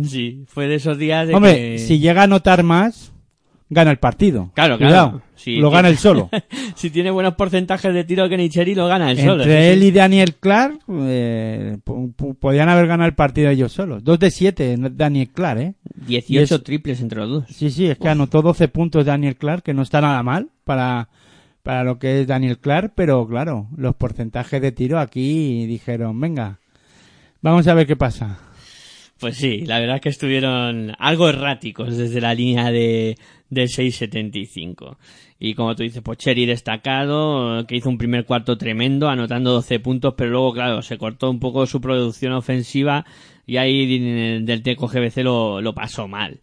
Sí, fue de esos días de Hombre, que- si llega a anotar más, gana el partido. Claro, Cuidado, claro. Sí, lo gana él solo. si tiene buenos porcentajes de tiro que Nicheri lo gana él solo. Entre él y Daniel Clark, eh, podían haber ganado el partido ellos solos. 2 de 7, Daniel Clark, ¿eh? 18 y es- triples entre los dos. Sí, sí, es que anotó 12 puntos Daniel Clark, que no está nada mal para, para lo que es Daniel Clark, pero claro, los porcentajes de tiro aquí dijeron, venga, vamos a ver qué pasa. Pues sí, la verdad es que estuvieron algo erráticos desde la línea de, de 6.75. Y como tú dices, pues Cherry destacado, que hizo un primer cuarto tremendo, anotando 12 puntos, pero luego, claro, se cortó un poco su producción ofensiva y ahí del Teco GBC lo, lo pasó mal.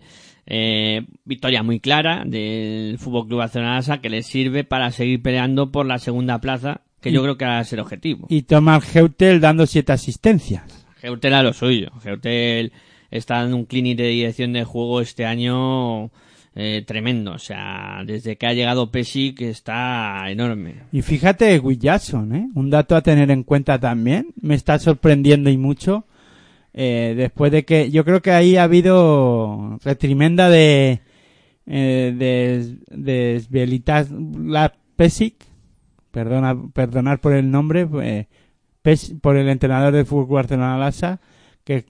Eh, victoria muy clara del Fútbol Club Barcelona que le sirve para seguir peleando por la segunda plaza, que yo creo que va a ser objetivo. Y Thomas Heutel dando 7 asistencias. Geutel a lo suyo. Geutel está dando un clinic de dirección de juego este año eh, tremendo. O sea, desde que ha llegado Pesic está enorme. Y fíjate, Will Jackson, ¿eh? Un dato a tener en cuenta también. Me está sorprendiendo y mucho. Eh, después de que yo creo que ahí ha habido retrimenda de eh, de, de Svelitas la Pesic, perdona, perdonar por el nombre, eh, Pes- por el entrenador de fútbol Barcelona Lassa, que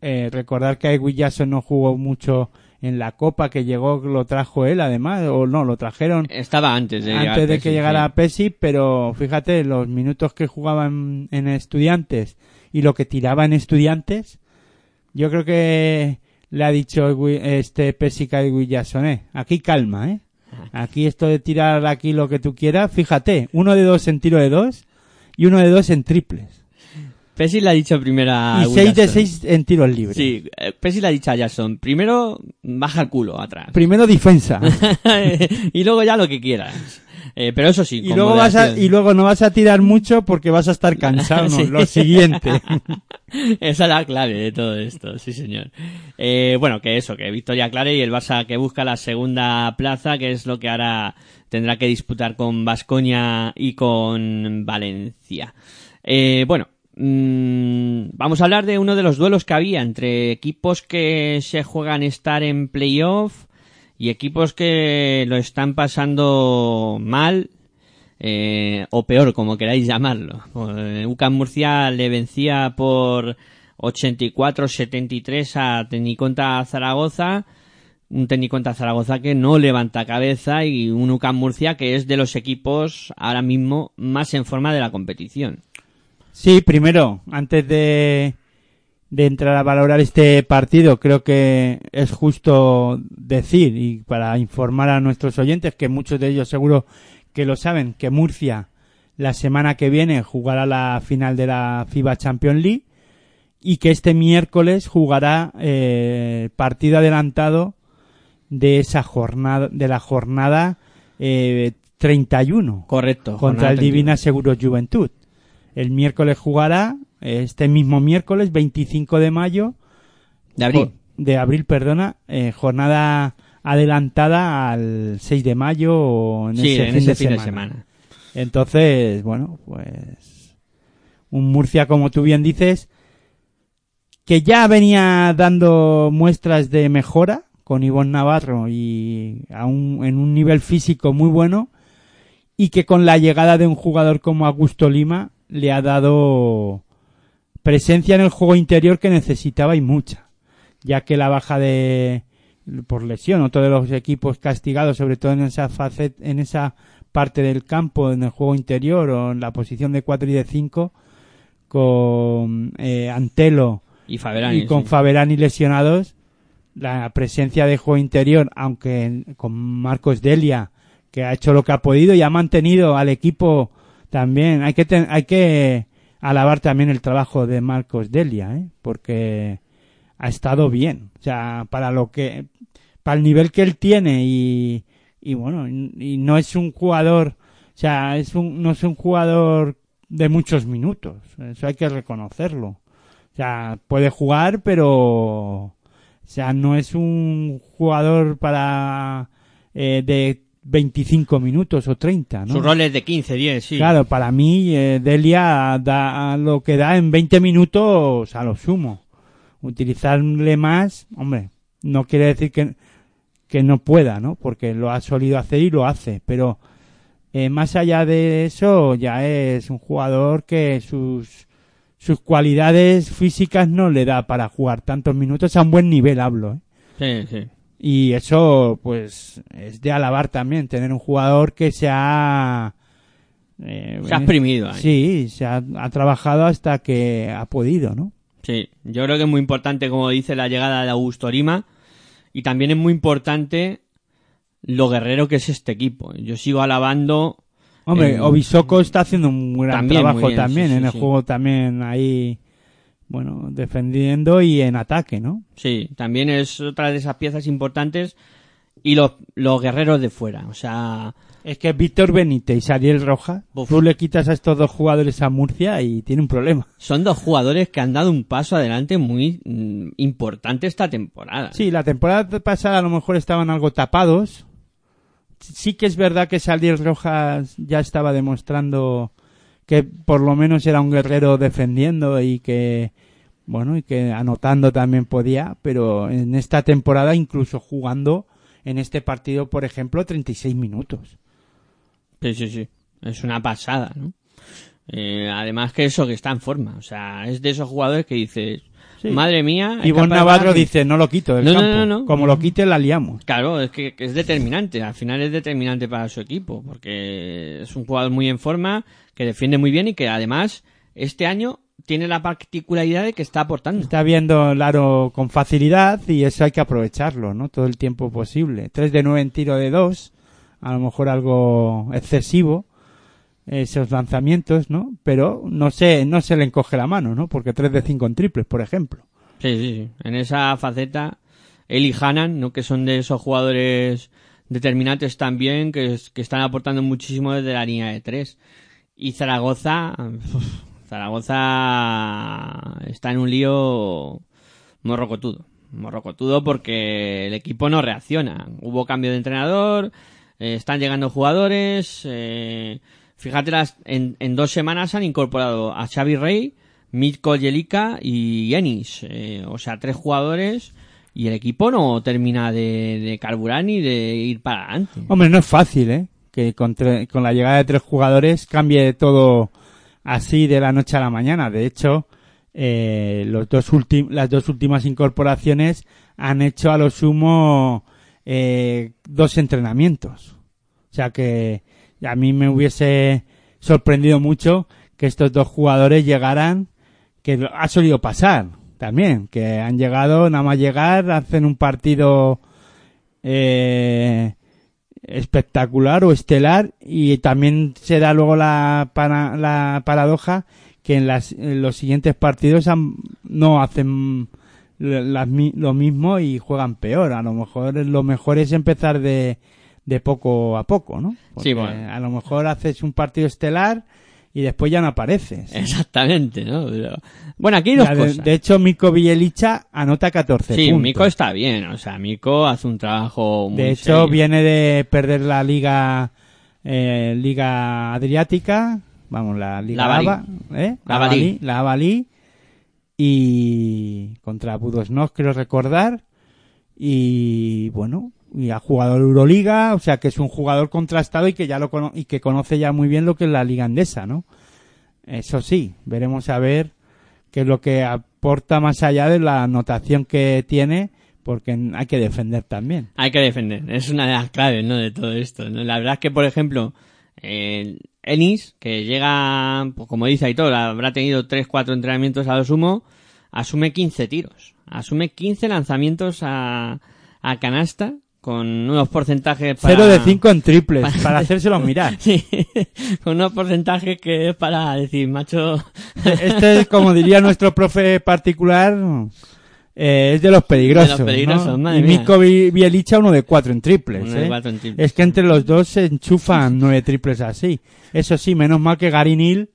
eh, recordar que Will Jackson no jugó mucho en la Copa que llegó, lo trajo él además, o no, lo trajeron Estaba antes de antes de Pesic, que llegara sí. Pesi, pero fíjate, los minutos que jugaba en, en estudiantes y lo que tiraba en estudiantes, yo creo que le ha dicho este Pesic a Williamson, eh, aquí calma, eh. Aquí esto de tirar aquí lo que tú quieras, fíjate, uno de dos en tiro de dos y uno de dos en triples. Pesic le ha dicho primero a y Will seis de Jackson. seis en tiros libres. Sí, eh, Pesic le ha dicho a Jackson, primero baja el culo atrás. Primero defensa. y luego ya lo que quieras. Eh, pero eso sí, y luego vas a, y luego no vas a tirar mucho porque vas a estar cansado. Lo siguiente. Esa es la clave de todo esto, sí señor. Eh, bueno, que eso, que victoria clara y el Barça que busca la segunda plaza, que es lo que ahora tendrá que disputar con Vascoña y con Valencia. Eh, bueno, mm, vamos a hablar de uno de los duelos que había entre equipos que se juegan estar en playoff y equipos que lo están pasando mal eh, o peor, como queráis llamarlo. Eh, UCAM Murcia le vencía por 84-73 a Tecniconta Zaragoza. Un Tecniconta Zaragoza que no levanta cabeza y un UCAM Murcia que es de los equipos ahora mismo más en forma de la competición. Sí, primero, antes de, de entrar a valorar este partido, creo que es justo decir y para informar a nuestros oyentes, que muchos de ellos seguro que lo saben, que Murcia la semana que viene jugará la final de la FIBA Champions League y que este miércoles jugará eh, partido adelantado de esa jornada de la jornada eh, 31 Correcto. contra jornada el 31. Divina Seguro Juventud. El miércoles jugará, este mismo miércoles, 25 de mayo, De abril. de abril, perdona, eh, jornada adelantada al 6 de mayo o en Sí, ese, en fin, ese de fin de semana. semana. Entonces, bueno, pues un Murcia, como tú bien dices, que ya venía dando muestras de mejora con Ivonne Navarro y a un- en un nivel físico muy bueno y que con la llegada de un jugador como Augusto Lima le ha dado presencia en el juego interior que necesitaba y mucha, ya que la baja de por lesión, otro de los equipos castigados, sobre todo en esa facet, en esa parte del campo, en el juego interior o en la posición de 4 y de 5, con eh, Antelo Y Faberani. y con sí. Faberani lesionados, la presencia de juego interior, aunque con Marcos Delia, que ha hecho lo que ha podido y ha mantenido al equipo también. Hay que, ten- hay que alabar también el trabajo de Marcos Delia, ¿eh? porque ha estado bien. O sea, para lo que, para el nivel que él tiene y, y bueno, y, no es un jugador, o sea, es un, no es un jugador de muchos minutos. Eso hay que reconocerlo. O sea, puede jugar, pero, o sea, no es un jugador para, eh, de 25 minutos o 30, ¿no? Sus roles de 15, 10, sí. Claro, para mí, eh, Delia da lo que da en 20 minutos a lo sumo. Utilizarle más, hombre, no quiere decir que, que no pueda, ¿no? Porque lo ha solido hacer y lo hace, pero eh, más allá de eso, ya es un jugador que sus, sus cualidades físicas no le da para jugar tantos minutos a un buen nivel, hablo, ¿eh? Sí, sí. Y eso, pues, es de alabar también, tener un jugador que se ha... eh, Se ha exprimido ahí. Sí, se ha, ha trabajado hasta que ha podido, ¿no? Sí, yo creo que es muy importante, como dice, la llegada de Augusto Lima. Y también es muy importante lo guerrero que es este equipo. Yo sigo alabando. Hombre, Eh, Obisoko está haciendo un gran también trabajo bien, también sí, en sí, el sí. juego también ahí, bueno, defendiendo y en ataque, ¿no? Sí, también es otra de esas piezas importantes. Y los, los guerreros de fuera. O sea, Es que Víctor Benítez y Sariel Roja, Uf. tú le quitas a estos dos jugadores a Murcia y tiene un problema. son dos jugadores que han dado un paso adelante muy mm, importante esta temporada. Sí, la temporada pasada a lo mejor estaban algo tapados. Sí que es verdad que Salier Rojas ya estaba demostrando que por lo menos era un guerrero defendiendo y que, bueno, y que anotando también podía, pero en esta temporada incluso jugando en este partido, por ejemplo, 36 minutos. Sí, sí, sí. Es una pasada, ¿no? Eh, además que eso que está en forma. O sea, es de esos jugadores que dices, Sí. madre mía. capaz de Navarro dice, no lo quito del No, campo. no, no. Como lo quite, la liamos. Claro, es que, que es determinante. Al final es determinante para su equipo. Porque es un jugador muy en forma, que defiende muy bien y que además este año tiene la particularidad de que está aportando. Está viendo el aro con facilidad y eso hay que aprovecharlo, ¿no? Todo el tiempo posible. 3 de 9 en tiro de 2, a lo mejor algo excesivo, esos lanzamientos, ¿no? Pero no se, no se le encoge la mano, ¿no? Porque 3 de 5 en triples, por ejemplo. Sí, sí, sí. En esa faceta, él y Hanan, ¿no? que son de esos jugadores determinantes también, que, es- que están aportando muchísimo desde la línea de tres. Y Zaragoza, Zaragoza está en un lío morrocotudo. Morrocotudo porque el equipo no reacciona. Hubo cambio de entrenador, eh, están llegando jugadores. eh, fíjate, las, en, dos semanas han incorporado a Xavi Rey, Mitko Jelica y Enis. eh, o sea, tres jugadores y el equipo no termina de, de carburar ni de ir para adelante. Hombre, no es fácil, ¿eh? Que con, tre- con la llegada de tres jugadores cambie todo así de la noche a la mañana. De hecho, eh, los dos las dos últimas incorporaciones han hecho a lo sumo eh, dos entrenamientos. O sea que a mí me hubiese sorprendido mucho que estos dos jugadores llegaran, que ha solido pasar. también, que han llegado, nada más llegar, hacen un partido eh, espectacular o estelar y también se da luego la, para- la paradoja que en, las, los siguientes partidos no hacen lo mismo y juegan peor. A lo mejor lo mejor es empezar de, de poco a poco, ¿no? Porque Sí, bueno. A lo mejor haces un partido estelar y después ya no apareces. Exactamente, ¿no? Pero- Bueno, aquí hay dos Ya, cosas. de hecho, Mico Villelicha anota 14 sí, puntos. Mico está bien, o sea, Mico hace un trabajo muy De hecho, serio. viene de perder la liga eh, liga adriática, vamos, la liga La. ABA, ¿eh? La Bali. la y contra Budosnos, creo recordar, y bueno, y ha jugado la Euroliga, o sea que es un jugador contrastado y que ya lo cono- y que conoce ya muy bien lo que es la liga andesa, ¿no? Eso sí, veremos a ver qué es lo que aporta más allá de la anotación que tiene, porque hay que defender también. Hay que defender, es una de las claves, ¿no? De todo esto, ¿no? La verdad es que, por ejemplo, eh, Ennis, que llega, pues como dice Aitor, habrá tenido 3-4 entrenamientos a lo sumo, asume 15 tiros. Asume 15 lanzamientos a canasta con unos porcentajes para... 0 de 5 en triples, para- para hacérselo mirar. Sí, con unos porcentajes que es para decir, macho... Este, como diría nuestro profe particular, eh, es de los peligrosos. De los peligrosos, ¿no? madre y. Mico Bielicha uno de 4 en triples. Uno de ¿eh? cuatro en triples. Es que entre los dos se enchufan 9 triples así. Eso sí, menos mal que Gary Neal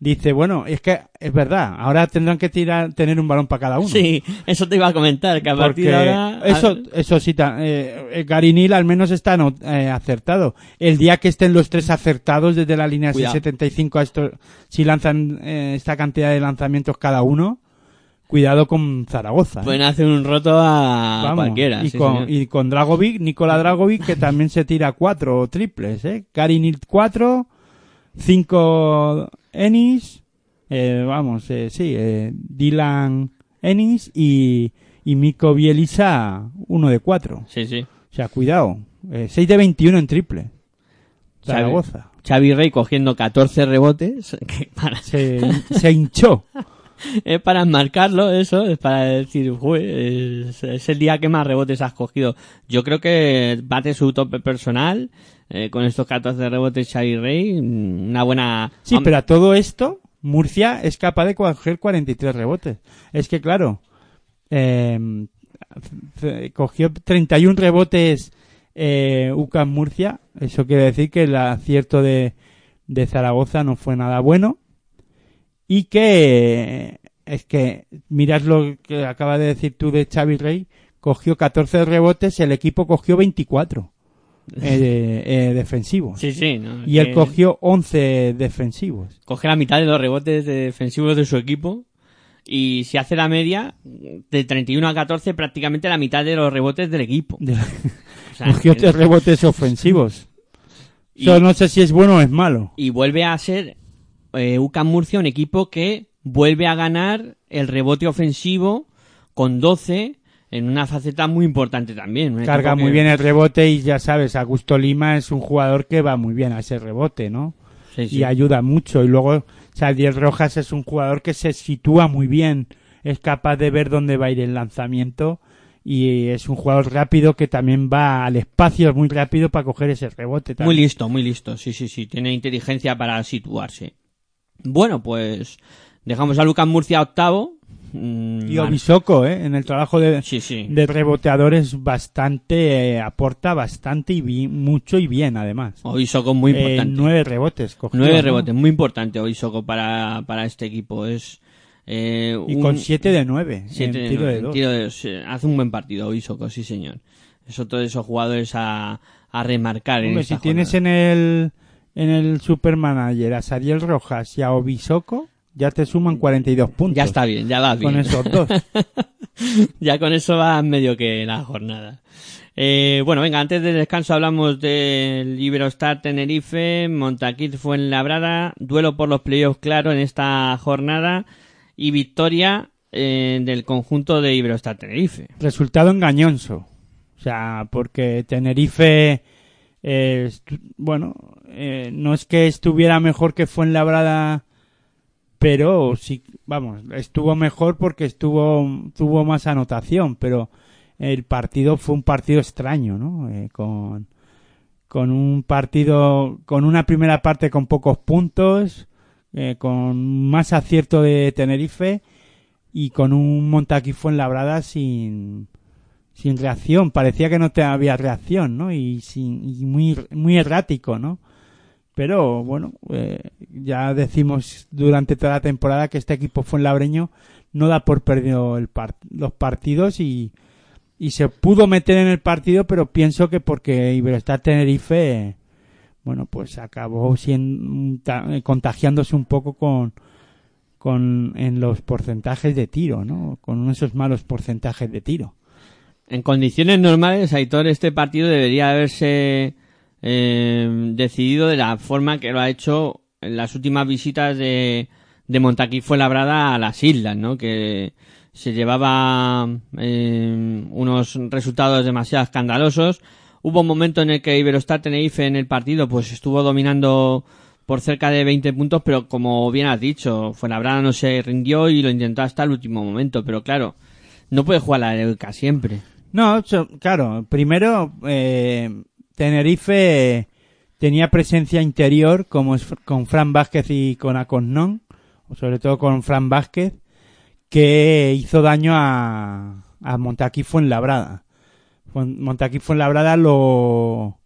dice, bueno, es que es verdad, ahora tendrán que tirar, tener un balón para cada uno. Sí, eso te iba a comentar, que a partir de ahora... eso, eso sí, eh, Gary Neal al menos está no- eh, acertado. El día que estén los tres acertados desde la línea Cuidado. 75 a esto, si lanzan eh, esta cantidad de lanzamientos cada uno, cuidado con Zaragoza. ¿eh? Pueden hacer un roto a Vamos, cualquiera. Y, sí, con, señor. y con Dragovic, Nikola Dragovic, que también se tira cuatro triples, ¿eh? Gary Neal cuatro, cinco Ennis, eh, vamos, eh, sí, eh, Dylan Ennis y, y Miko Bielisa uno de cuatro. Sí, sí. O sea, cuidado, eh, 6 de 21 en triple. Zaragoza. Xavi Rey cogiendo 14 rebotes, que para, Se, se hinchó. es para marcarlo eso, es para decir, "Jue, es, es el día que más rebotes has cogido. Yo creo que bate su tope personal eh, con estos 14 rebotes Xavi Rey, mm, una buena... Sí, pero a todo esto, Murcia es capaz de coger 43 rebotes. Es que, claro, eh, cogió 31 rebotes eh, UCAM Murcia. Eso quiere decir que el acierto de, de Zaragoza no fue nada bueno. Y que es que miras lo que acaba de decir tú de Xavi Rey, cogió 14 rebotes, el equipo cogió 24 eh, eh, defensivos. Sí, sí, ¿no? Y él cogió 11 defensivos. Coge la mitad de los rebotes defensivos de su equipo y si hace la media, de 31 a 14, prácticamente la mitad de los rebotes del equipo. De- O sea, cogió tres rebotes ofensivos. Y- Yo no sé si es bueno o es malo. y vuelve a ser eh, UCAM Murcia un equipo que vuelve a ganar el rebote ofensivo con 12 en una faceta muy importante también. Carga muy que- bien el rebote y ya sabes, Augusto Lima es un jugador que va muy bien a ese rebote, ¿no? Sí, sí. Y ayuda mucho. Y luego, Sadiel Rojas es un jugador que se sitúa muy bien, es capaz de ver dónde va a ir el lanzamiento y es un jugador rápido que también va al espacio muy rápido para coger ese rebote. Muy también. listo, muy listo. Sí, sí, sí. Tiene inteligencia para situarse. Bueno, pues dejamos a Lucas Murcia octavo. Mm, Y Obisoko, ¿eh? En el trabajo de, Sí, sí. de reboteadores bastante, eh, aporta bastante y mucho y bien además. Oisoko muy Eh, importante. nueve rebotes cogió, Nueve ¿no? rebotes, muy importante Oisoko para, para este equipo. Es eh, Y un- con siete de nueve siete en tiro nueve, de en dos. tiro de dos. Sí, Hace un buen partido Oisoko, sí señor. Es otro de esos jugadores a, a remarcar en Hombre, esta si tienes en el, en el supermanager a Sariel Rojas y a Obisoko, ya te suman 42 puntos. Ya está bien, ya va bien. Con esos dos. ya con eso va medio que la jornada. Eh, bueno, venga, antes del descanso hablamos del Iberostar Tenerife, Montaquit Fuenlabrada, duelo por los playoffs claro en esta jornada y victoria eh, del conjunto de Iberostar Tenerife. Resultado engañoso. O sea, porque Tenerife, eh, bueno, eh, no es que estuviera mejor que Fuenlabrada pero sí, vamos, estuvo mejor porque estuvo, tuvo más anotación, pero el partido fue un partido extraño, ¿no? Eh, con, con un partido, con una primera parte con pocos puntos, eh, con más acierto de Tenerife y con un Montaquí Fuenlabrada sin, sin reacción. Parecía que no te había reacción, ¿no? Y, sin, y muy, muy errático, ¿no? Pero bueno, eh, ya decimos durante toda la temporada que este equipo fue labreño no da por perdido el los partidos y, y se pudo meter en el partido, pero pienso que porque Iberostar Tenerife, bueno, pues acabó siendo, contagiándose un poco con, con en los porcentajes de tiro, ¿no? Con esos malos porcentajes de tiro. En condiciones normales, Aitor, este partido debería haberse eh, decidido de la forma que lo ha hecho en las últimas visitas de, de Montaquí fue labrada a las islas, ¿no? Que se llevaba eh, unos resultados demasiado escandalosos. Hubo un momento en el que Iberostar Tenerife en el partido pues estuvo dominando por cerca de 20 puntos, pero como bien has dicho, Fuenlabrada no se rindió y lo intentó hasta el último momento, pero claro, no puede jugar la Eureka siempre. No, claro, primero eh, Tenerife tenía presencia interior como es con Fran Vázquez y con Aconnon, o sobre todo con Fran Vázquez, que hizo daño a, a Montaquí Fuenlabrada. Montaquí Fuenlabrada lo,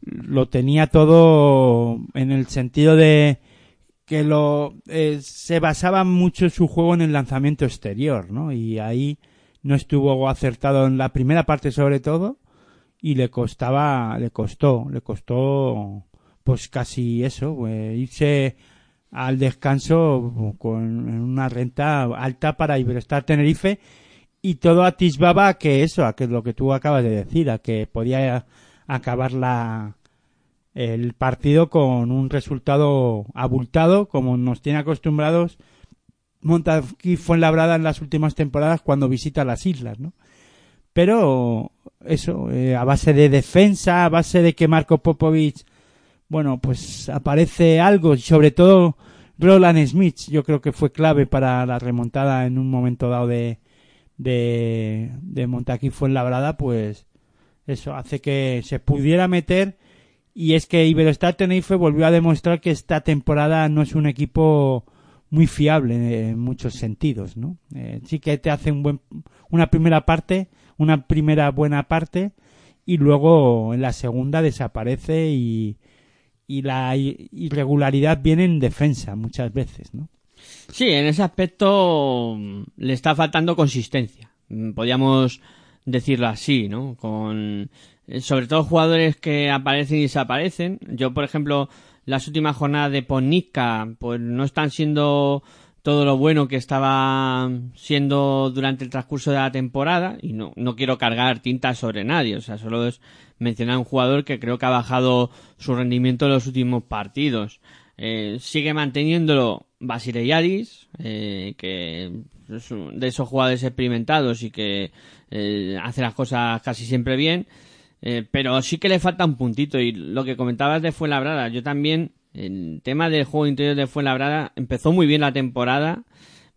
lo tenía todo en el sentido de que lo eh, se basaba mucho su juego en el lanzamiento exterior, ¿no? Y ahí no estuvo acertado en la primera parte sobre todo y le costaba, le costó, le costó pues casi eso, pues, irse al descanso con una renta alta para Iberostar Tenerife y todo atisbaba a que eso, a que lo que tú acabas de decir, a que podía acabar la el partido con un resultado abultado como nos tiene acostumbrados Montaquí Fuenlabrada en las últimas temporadas cuando visita las islas, ¿no? Pero eso, eh, a base de defensa, a base de que Marco Popovich, bueno, pues aparece algo, y sobre todo Roland Smith, yo creo que fue clave para la remontada en un momento dado de, de, de Montaquí Fuenlabrada, pues eso hace que se pudiera meter y es que Iberostar Tenerife volvió a demostrar que esta temporada no es un equipo muy fiable en muchos sentidos, ¿no? Eh, sí que te hace un buen, una primera parte una primera buena parte y luego en la segunda desaparece y, y la irregularidad viene en defensa muchas veces, ¿no? Sí, en ese aspecto mm, le está faltando consistencia. Mm, podríamos decirlo así, ¿no? Con eh, sobre todo jugadores que aparecen y desaparecen. Yo, por ejemplo, las últimas jornadas de Ponica, pues no están siendo todo lo bueno que estaba siendo durante el transcurso de la temporada y no, no quiero cargar tintas sobre nadie, o sea, solo es mencionar un jugador que creo que ha bajado su rendimiento en los últimos partidos. Eh, sigue manteniéndolo Basile Yaris, eh, que es de esos jugadores experimentados y que eh, hace las cosas casi siempre bien, pero sí que le falta un puntito y lo que comentabas de Fuenlabrada, yo también el tema del juego interior de Fuenlabrada empezó muy bien la temporada,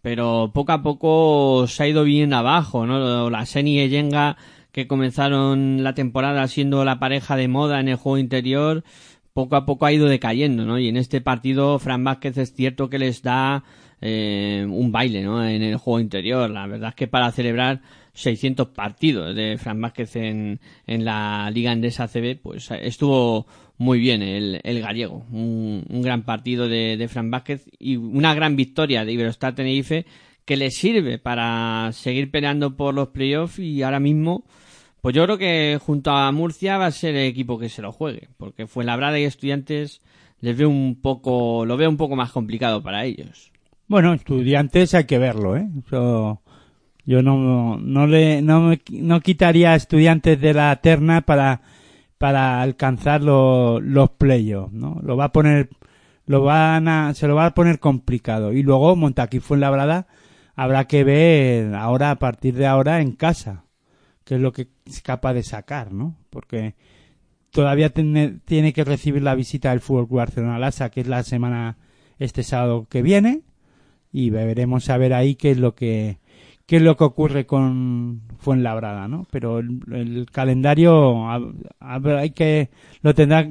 pero poco a poco se ha ido bien abajo, ¿no? La Seni y Yenga que comenzaron la temporada siendo la pareja de moda en el juego interior, poco a poco ha ido decayendo, ¿no? Y en este partido Fran Vázquez es cierto que les da eh, un baile, ¿no? En el juego interior. La verdad es que para celebrar 600 partidos de Fran Vázquez en, en la Liga Endesa CB, pues estuvo muy bien el, el gallego. Un, gran partido de, de Fran Vázquez y una gran victoria de Iberostar Tenerife que le sirve para seguir peleando por los playoffs y ahora mismo, pues yo creo que junto a Murcia va a ser el equipo que se lo juegue, porque fue Labrada y Estudiantes les veo un poco, lo veo un poco más complicado para ellos. Bueno, Estudiantes hay que verlo, ¿eh? Yo, yo no, no le, no, no quitaría Estudiantes de la terna para para alcanzar los playoffs, ¿no? Lo va a poner, lo van a, se lo va a poner complicado. Y luego Montaquí Fuenlabrada habrá que ver ahora, a partir de ahora, en casa, qué es lo que es capaz de sacar, ¿no? Porque todavía tiene, tiene que recibir la visita del Fútbol Barcelona Lasa, que es la semana, este sábado que viene. y veremos a ver ahí qué es lo que qué es lo que ocurre con Fuenlabrada, ¿no? Pero el, calendario hay que lo tendrá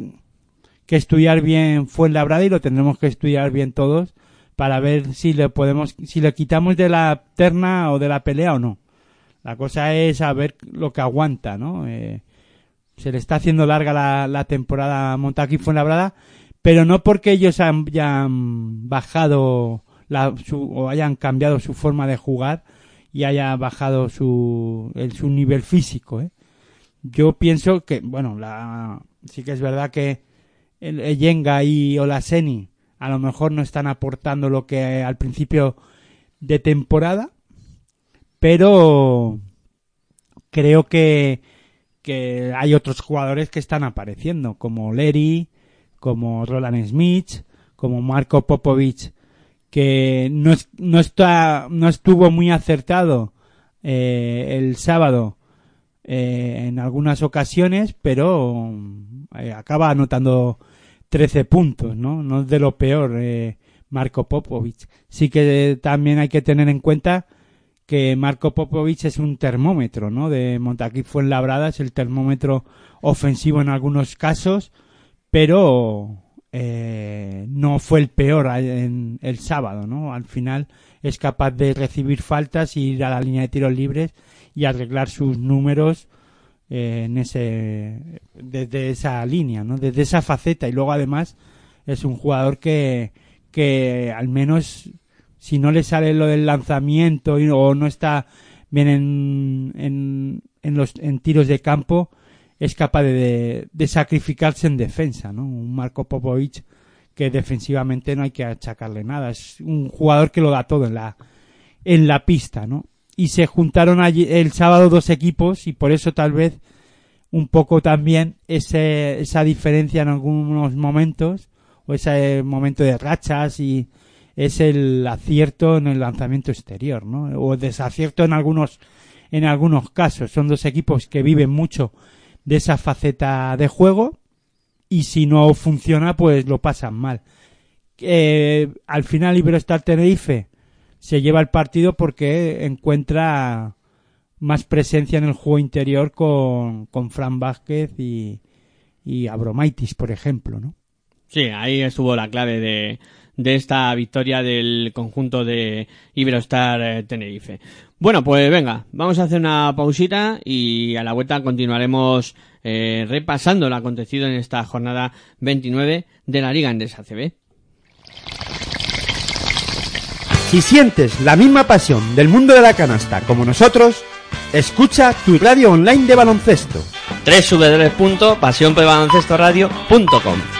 que estudiar bien Fuenlabrada y lo tendremos que estudiar bien todos para ver si le podemos si le quitamos de la terna o de la pelea o no. La cosa es saber lo que aguanta, ¿no? Eh, se le está haciendo larga la, la temporada a Montaquí Fuenlabrada, pero no porque ellos hayan bajado la, su, o hayan cambiado su forma de jugar y haya bajado su, el, su nivel físico, ¿eh? Yo pienso que, bueno, la, sí que es verdad que el, Yenga y Olaseni a lo mejor no están aportando lo que al principio de temporada, pero creo que, que hay otros jugadores que están apareciendo, como Leri, como Roland Smith, como Marco Popovic, que no, no está, no estuvo muy acertado eh, el sábado eh, en algunas ocasiones, pero eh, acaba anotando 13 puntos, ¿no? No es de lo peor, eh, Marco Popovic. Sí que también hay que tener en cuenta que Marco Popovic es un termómetro, ¿no? De Montaquí Fuenlabrada, es el termómetro ofensivo en algunos casos, pero eh, no fue el peor en el sábado, ¿no? Al final es capaz de recibir faltas y ir a la línea de tiros libres y arreglar sus números eh, en ese desde esa línea, ¿no? Desde esa faceta y luego además es un jugador que que al menos si no le sale lo del lanzamiento y- o no está bien en, en, en los en tiros de campo es capaz de, de, sacrificarse en defensa, ¿no? Un Marco Popovic que defensivamente no hay que achacarle nada, es un jugador que lo da todo en la en la pista, ¿no? Y se juntaron allí el sábado dos equipos y por eso tal vez un poco también ese, esa diferencia en algunos momentos o ese momento de rachas y es el acierto en el lanzamiento exterior, ¿no? O desacierto en algunos en algunos casos. Son dos equipos que viven mucho de esa faceta de juego y si no funciona pues lo pasan mal. Eh, al final Iberostar Tenerife se lleva el partido porque encuentra más presencia en el juego interior con, con Fran Vázquez y, y Abromaitis, por ejemplo, ¿no? Sí, ahí estuvo la clave de, de esta victoria del conjunto de Iberostar eh, Tenerife. Bueno, pues venga, vamos a hacer una pausita y a la vuelta continuaremos eh, repasando lo acontecido en esta jornada 29 de la Liga Endesa CB. Si sientes la misma pasión del mundo de la canasta como nosotros, escucha tu radio online de baloncesto. www.pasionpelbaloncestoradio.com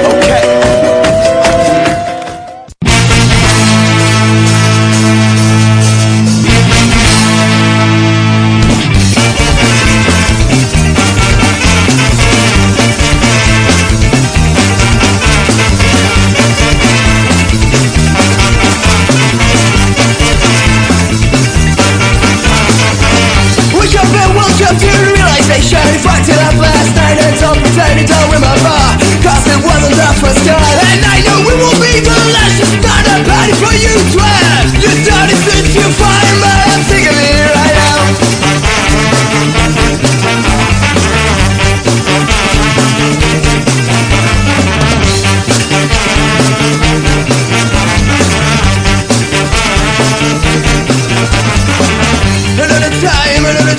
Reflected up last night and don't pretend you don't bra. Cause it wasn't the first time. And I know it will be the last. Just not a party for you twelve You don't.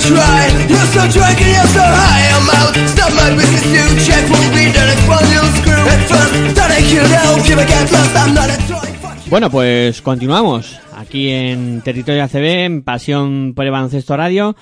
So high amount Stop my business you check will be the next one you screw At first, don't I you know If I get lost. I'm not a. Bueno, pues continuamos aquí en Territorio ACB, en Pasión por el Baloncesto Radio,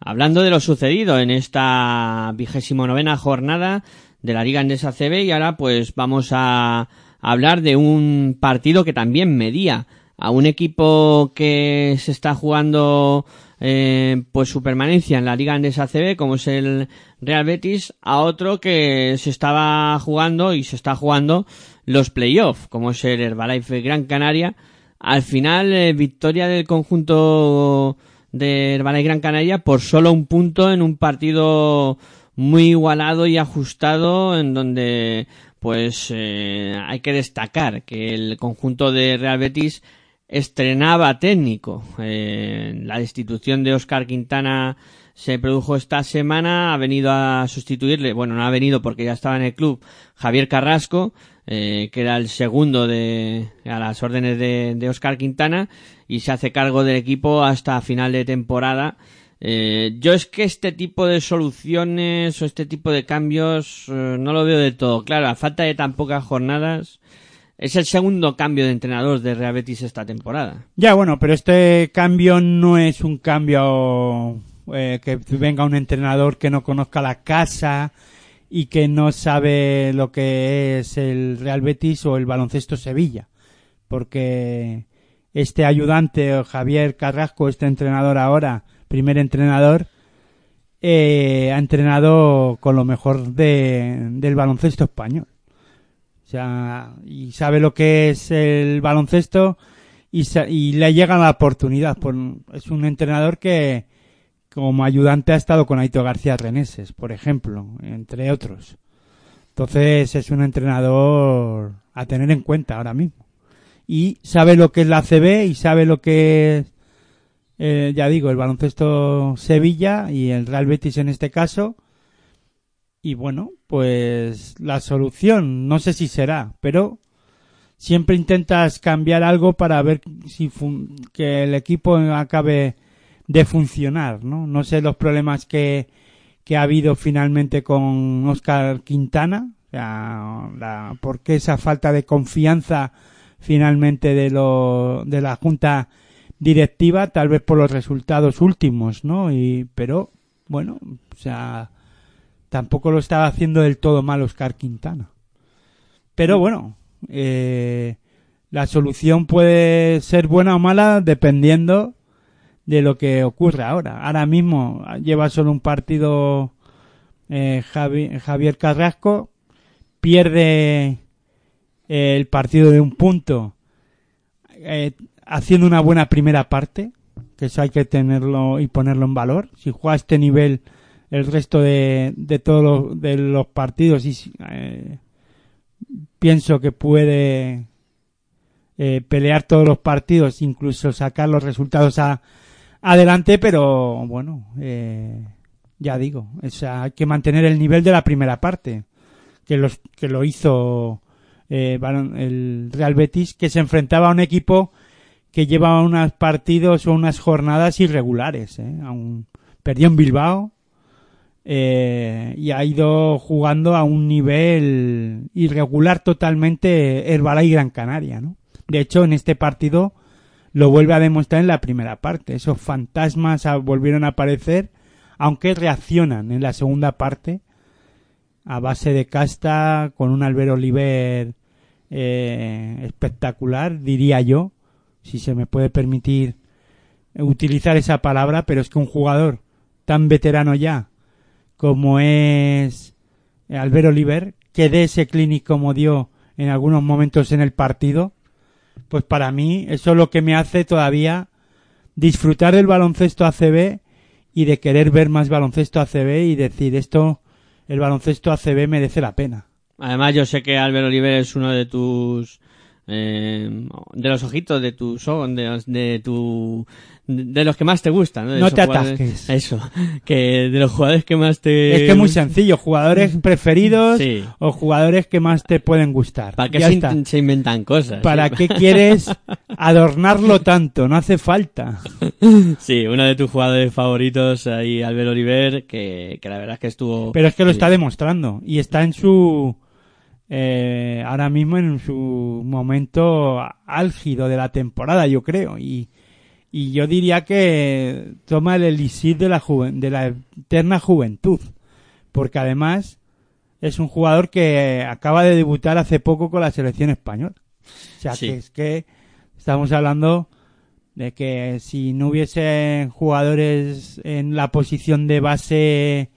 hablando de lo sucedido en esta vigésimo novena jornada de la Liga Endesa ACB y ahora pues vamos a hablar de un partido que también medía a un equipo que se está jugando eh, pues su permanencia en la Liga Endesa ACB como es el Real Betis a otro que se estaba jugando y se está jugando los playoffs como es el Herbalife Gran Canaria. Al final eh, victoria del conjunto de Herbalife Gran Canaria por solo un punto en un partido muy igualado y ajustado en donde pues eh, hay que destacar que el conjunto de Real Betis estrenaba técnico. Eh, la destitución de Oscar Quintana se produjo esta semana, ha venido a sustituirle, bueno, no ha venido porque ya estaba en el club, Javier Carrasco, eh, que era el segundo de, a las órdenes de, Oscar Quintana, y se hace cargo del equipo hasta final de temporada. Eh, yo es que este tipo de soluciones o este tipo de cambios eh, no lo veo del todo claro. A falta de tan pocas jornadas, es el segundo cambio de entrenador de Real Betis esta temporada. Ya, bueno, pero este cambio no es un cambio eh, que venga un entrenador que no conozca la casa y que no sabe lo que es el Real Betis o el baloncesto Sevilla. Porque este ayudante, Javier Carrasco, este entrenador ahora, primer entrenador, eh, ha entrenado con lo mejor de, del baloncesto español. O sea, y sabe lo que es el baloncesto y, y le llega la oportunidad. Por, es un entrenador que como ayudante ha estado con Aito García Reneses, por ejemplo, entre otros. Entonces es un entrenador a tener en cuenta ahora mismo. Y sabe lo que es la CB y sabe lo que es, eh, ya digo, el baloncesto Sevilla y el Real Betis en este caso. Y bueno, pues la solución, no sé si será, pero siempre intentas cambiar algo para ver si fun- que el equipo acabe de funcionar, ¿no? No sé los problemas que, que ha habido finalmente con Oscar Quintana, o sea, la, esa falta de confianza finalmente de lo, de la junta directiva, tal vez por los resultados últimos, ¿no? Y, pero, bueno, o sea, tampoco lo estaba haciendo del todo mal Oscar Quintana. Pero bueno, eh, la solución puede ser buena o mala dependiendo de lo que ocurre ahora. Ahora mismo lleva solo un partido eh, Javi- Javier Carrasco, pierde eh, el partido de un punto eh, haciendo una buena primera parte, que eso hay que tenerlo y ponerlo en valor. Si juega a este nivel el resto de, de todos los, de los partidos y eh, pienso que puede eh, pelear todos los partidos, incluso sacar los resultados a, adelante, pero bueno, eh, ya digo, o hay que mantener el nivel de la primera parte, que, los, que lo hizo eh, el Real Betis, que se enfrentaba a un equipo que llevaba unos partidos o unas jornadas irregulares. ¿eh? A un- perdió en Bilbao eh, y ha ido jugando a un nivel irregular totalmente Herbalife y Gran Canaria. ¿no? De hecho, en este partido lo vuelve a demostrar en la primera parte. Esos fantasmas volvieron a aparecer, aunque reaccionan en la segunda parte a base de casta con un Albert Oliver eh, espectacular, diría yo, si se me puede permitir utilizar esa palabra, pero es que un jugador tan veterano ya como es Albert Oliver, que dé ese clinic como dio en algunos momentos en el partido, pues para mí eso es lo que me hace todavía disfrutar del baloncesto ACB y de querer ver más baloncesto ACB y decir esto, el baloncesto ACB merece la pena. Además, yo sé que Albert Oliver es uno de tus. Eh, de los ojitos de tu. son- De, de tu. de los que más te gustan, ¿no? De No te atasques. Eso. Que de los jugadores que más te. Es que es muy sencillo, jugadores preferidos Sí. o jugadores que más te pueden gustar. ¿Para qué se, está. in- se inventan cosas? ¿Para Sí. qué quieres adornarlo tanto, no hace falta. Sí, uno de tus jugadores favoritos ahí, Albert Oliver, que, que la verdad es que estuvo... Pero es que lo está demostrando y está en su eh, ahora mismo en su momento álgido de la temporada, yo creo, y, y yo diría que toma el elixir de la juven- de la eterna juventud, porque además es un jugador que acaba de debutar hace poco con la selección española. O sea, Sí. que es que estamos hablando de que si no hubiese jugadores en la posición de base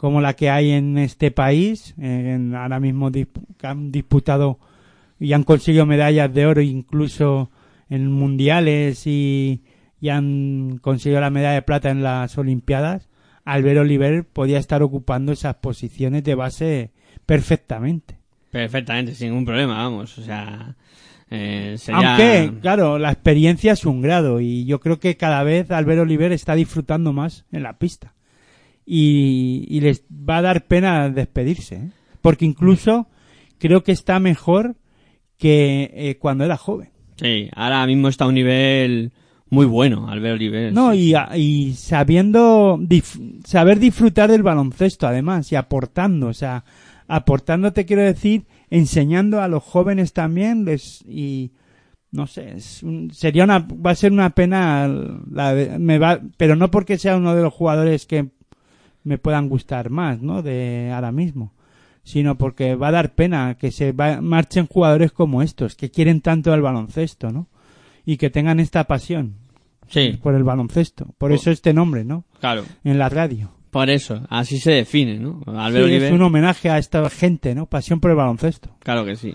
como la que hay en este país, en- ahora mismo disp- han disputado y han conseguido medallas de oro incluso en mundiales y, y han conseguido la medalla de plata en las Olimpiadas, Albert Oliver podía estar ocupando esas posiciones de base perfectamente. Perfectamente, sin ningún problema, vamos. O sea, eh, sería... Aunque, claro, la experiencia es un grado y yo creo que cada vez Albert Oliver está disfrutando más en la pista. Y, y les va a dar pena despedirse, ¿eh? porque incluso creo que está mejor que eh, cuando era joven. Sí, ahora mismo está a un nivel muy bueno, Albert Oliver. No, sí. y, y sabiendo dif- saber disfrutar del baloncesto además y aportando, o sea, aportando te quiero decir, enseñando a los jóvenes también les, y no sé, es un- sería una va a ser una pena la me va, pero no porque sea uno de los jugadores que me puedan gustar más, ¿no? De ahora mismo, sino porque va a dar pena que se va- marchen jugadores como estos que quieren tanto el baloncesto, ¿no? Y que tengan esta pasión Sí, por el baloncesto. Por Oh. eso este nombre, ¿no? claro. En la radio. Por eso, así se define, ¿no? Albert Sí, Oliver. es un homenaje a esta gente, ¿no? Pasión por el baloncesto. Claro que sí.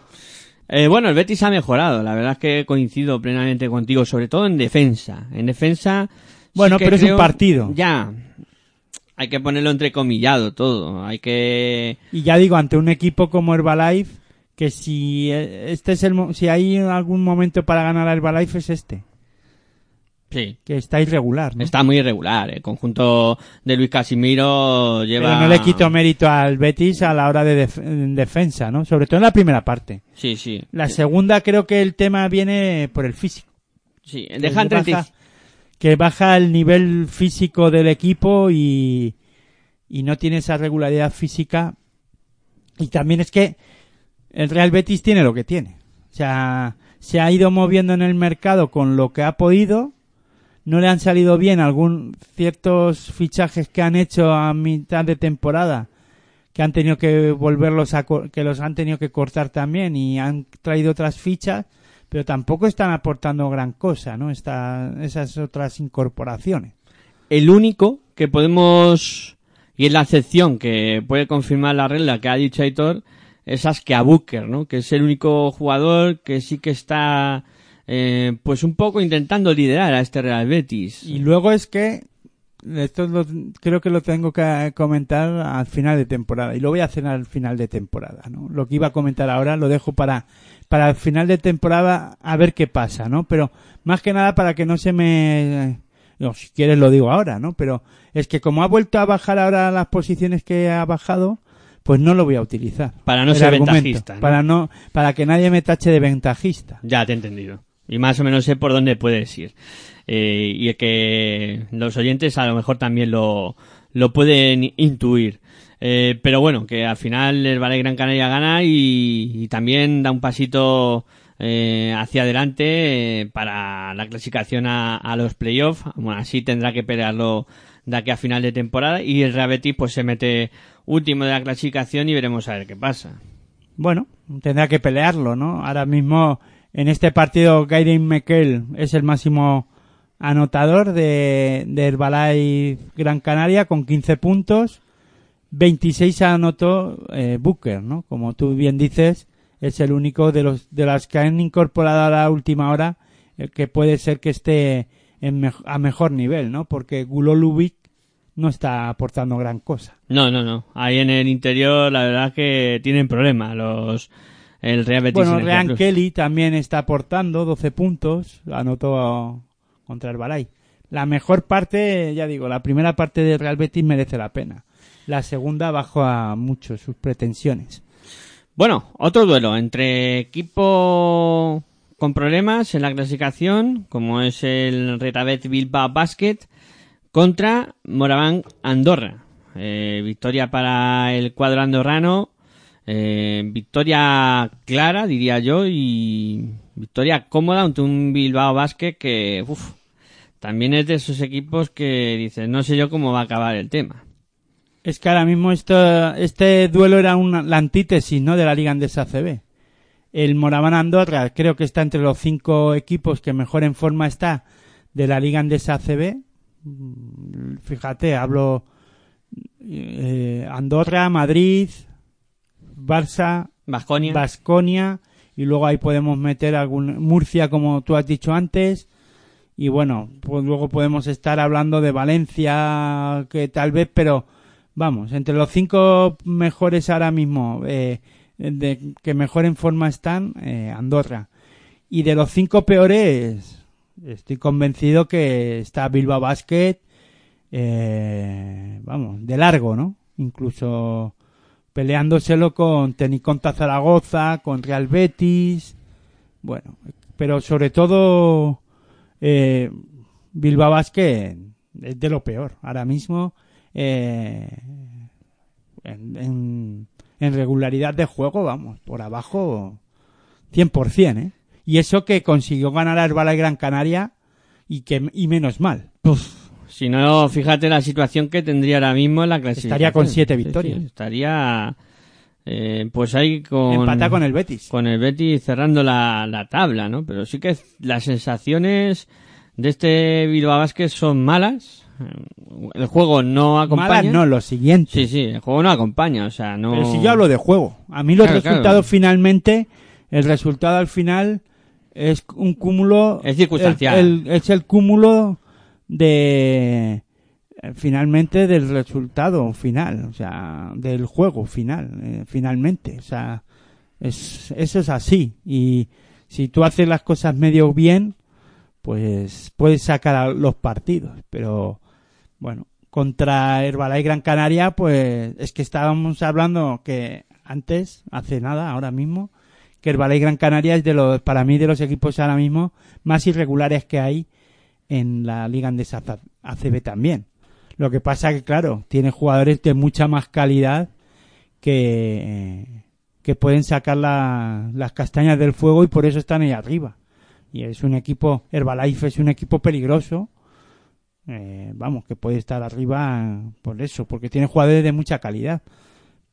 Eh, bueno, el Betis ha mejorado. La verdad es que coincido plenamente contigo, sobre todo en defensa. En defensa. Bueno, pero es un partido. Ya. Hay que ponerlo entrecomillado todo. Hay que. Y ya digo, ante un equipo como Herbalife, que si eh, este es el si hay algún momento para ganar a Herbalife es este, Sí. que está irregular, ¿no? Está muy irregular. El conjunto de Luis Casimiro lleva. Pero no le quito mérito al Betis a la hora de def- en defensa, ¿no? Sobre todo en la primera parte. Sí, sí. La segunda creo que el tema viene por el físico. Sí, dejan baja, 30 que baja el nivel físico del equipo y, y no tiene esa regularidad física. Y también es que el Real Betis tiene lo que tiene. O sea, se ha ido moviendo en el mercado con lo que ha podido. No le han salido bien algún ciertos fichajes que han hecho a mitad de temporada que han tenido que volverlos a que los han tenido que cortar también y han traído otras fichas pero tampoco están aportando gran cosa, ¿no? Esta, esas otras incorporaciones. el único que podemos y es la excepción que puede confirmar la regla que ha dicho Aitor es Askia Booker, ¿no? Que es el único jugador que sí que está eh, pues un poco intentando liderar a este Real Betis. Y luego es que esto lo- creo que lo tengo que comentar al final de temporada y lo voy a hacer al final de temporada, ¿no? Lo que iba a comentar ahora lo dejo para para el final de temporada a ver qué pasa, ¿no? Pero más que nada para que no se me no, si quieres lo digo ahora, ¿no? Pero es que como ha vuelto a bajar ahora las posiciones que ha bajado, pues no lo voy a utilizar. Para no El ser ventajista, ¿no? Para no para que nadie me tache de ventajista. Ya te he entendido. Y más o menos sé por dónde puedes ir. Eh, y que los oyentes a lo mejor también lo, lo pueden intuir. Eh, pero bueno, que al final el Valle Gran Canaria gana y, también da un pasito eh, hacia adelante eh, para la clasificación a, los playoffs. Bueno, así tendrá que pelearlo de aquí a final de temporada y el Real pues se mete último de la clasificación y veremos a ver qué pasa. Bueno, tendrá que pelearlo, ¿no? Ahora mismo en este partido Gaiden Mekel es el máximo anotador de, de Herbalife Gran Canaria con 15 puntos. 26 anotó eh, Booker, ¿no? Como tú bien dices, es el único de los de las que han incorporado a la última hora eh, que puede ser que esté en mej- a mejor nivel, ¿no? Porque Gulolubic no está aportando gran cosa. No, no, no. Ahí en el interior, la verdad que tienen problemas los el Real Betis. Bueno, Plus. Kelly también está aportando 12 puntos, anotó contra el Balay. La mejor parte, ya digo, la primera parte de Real Betis merece la pena. La segunda bajó a mucho sus pretensiones. Bueno, otro duelo entre equipo con problemas en la clasificación, como es el Retabet Bilbao Basket, contra Moraván Andorra. Eh, victoria para el cuadro andorrano, eh, victoria clara, diría yo, y victoria cómoda ante un Bilbao Basket que, uf, también es de esos equipos que dicen, no sé yo cómo va a acabar el tema. Es que ahora mismo esto, este duelo era una, la antítesis, ¿no? De la Liga Andesa CB. El Moraván Andorra creo que está entre los cinco equipos que mejor en forma está de la Liga Andesa CB. Mm, Fíjate, hablo eh, Andorra, Madrid, Barça, Vasconia. Basconia y luego ahí podemos meter algún Murcia como tú has dicho antes y bueno pues luego podemos estar hablando de Valencia que tal vez pero vamos entre los cinco mejores ahora mismo eh, de que mejor en forma están eh, Andorra. Y de los cinco peores estoy convencido que está Bilbao Basket eh, vamos de largo no incluso peleándoselo con Teniconta Zaragoza, con Real Betis, bueno, pero sobre todo eh, Bilbao Basket es de lo peor ahora mismo eh, en, en, en regularidad de juego, vamos, por abajo 100%, ¿eh? Y eso que consiguió ganar a Herbala y Gran Canaria y que y menos mal. Si no, fíjate la situación que tendría ahora mismo en la clasificación. Estaría con siete Sí, sí, victorias. estaría, eh, pues ahí con... Empata con el Betis. Con el Betis cerrando la, la tabla, ¿no? Pero sí que las sensaciones de este Bilbao Basket son malas. El juego no acompaña. Malas no, lo siguiente. Sí, sí, el juego no acompaña, o sea, no... Pero si yo hablo de juego. A mí los Claro, resultados claro. finalmente, el resultado al final es un cúmulo. Es circunstancial. el- el- es el cúmulo de. eh, Finalmente del resultado final, o sea, del juego final, eh, finalmente. O sea, es, eso es así. Y si tú haces las cosas medio bien, pues puedes sacar a los partidos. Pero bueno, contra Herbalife Gran Canaria, pues es que estábamos hablando que antes, hace nada, ahora mismo, que Herbalife Gran Canaria es de los, para mí, de los equipos ahora mismo más irregulares que hay en la Liga Andesa ACB también. Lo que pasa que, claro, tiene jugadores de mucha más calidad que, que pueden sacar la- las castañas del fuego y por eso están ahí arriba. Y es un equipo, Herbalife es un equipo peligroso, eh, vamos, que puede estar arriba por eso, porque tiene jugadores de mucha calidad.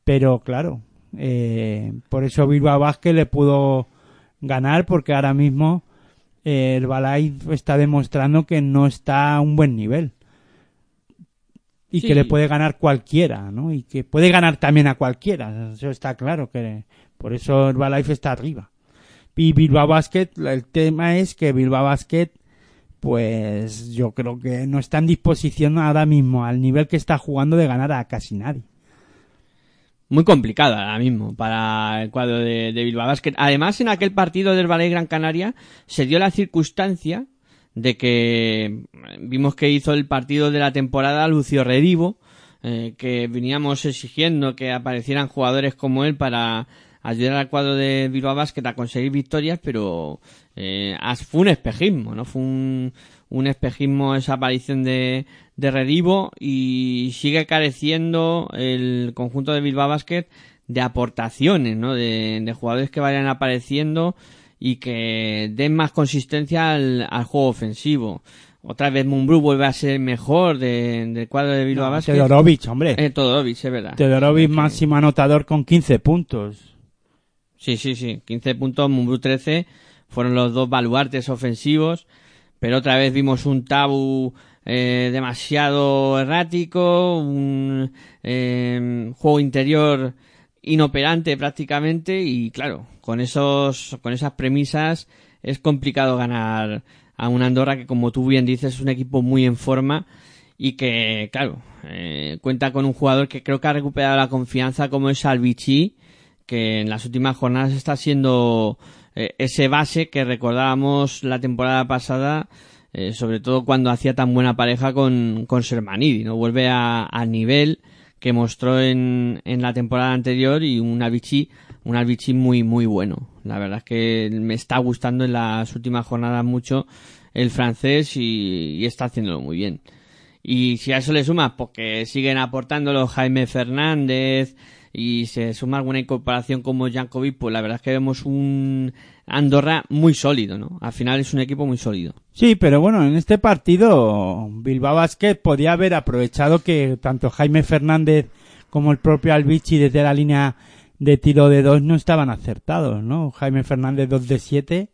Pero claro, eh, por eso Bilbao Vázquez le pudo ganar, porque ahora mismo eh, el Herbalife está demostrando que no está a un buen nivel. Y Sí. que le puede ganar cualquiera, ¿no? Y que puede ganar también a cualquiera. Eso está claro, que por eso Herbalife está arriba. Y Bilbao Basket, el tema es que Bilbao Basket pues yo creo que no está en disposición ahora mismo al nivel que está jugando de ganar a casi nadie. muy complicada ahora mismo para el cuadro de, Bilbao. Además, en aquel partido del Valle Gran Canaria se dio la circunstancia de que vimos que hizo el partido de la temporada Lucio Redivo, eh, que veníamos exigiendo que aparecieran jugadores como él para ayudar al cuadro de Bilbao Basket a conseguir victorias, pero eh, fue un espejismo, ¿no? Fue un, un espejismo esa aparición de, de Redivo y sigue careciendo el conjunto de Bilbao Basket de aportaciones, ¿no? De, de jugadores que vayan apareciendo y que den más consistencia al, al juego ofensivo. Otra vez Mumbrú vuelve a ser mejor de- del cuadro de Bilbao Basket. Todorovic, hombre. Eh, Todorovic, es verdad. Todorovic máximo anotador con 15 puntos. Sí, sí, sí. 15 puntos, Mumbrú 13. Fueron los dos baluartes ofensivos. Pero otra vez vimos un Tabu eh, demasiado errático, un eh, juego interior inoperante prácticamente y claro, con esos, con esas premisas es complicado ganar a una Andorra que como tú bien dices es un equipo muy en forma y que claro, eh, cuenta con un jugador que creo que ha recuperado la confianza como es Albici que en las últimas jornadas está siendo eh, ese base que recordábamos la temporada pasada, eh, sobre todo cuando hacía tan buena pareja con, con Sermanidi, ¿no? Vuelve a- al nivel que mostró en, en la temporada anterior y un Avicii un muy, muy bueno. La verdad es que me está gustando en las últimas jornadas mucho el francés y, y está haciéndolo muy bien. Y si a eso le sumas, porque siguen aportándolo Jaime Fernández y se suma alguna incorporación como Jankovic, pues la verdad es que vemos un Andorra muy sólido, ¿no? Al final es un equipo muy sólido. Sí, pero bueno, en este partido Bilbao Basket podía haber aprovechado que tanto Jaime Fernández como el propio Albici desde la línea de tiro de dos no estaban acertados, ¿no? Jaime Fernández 2 de 7,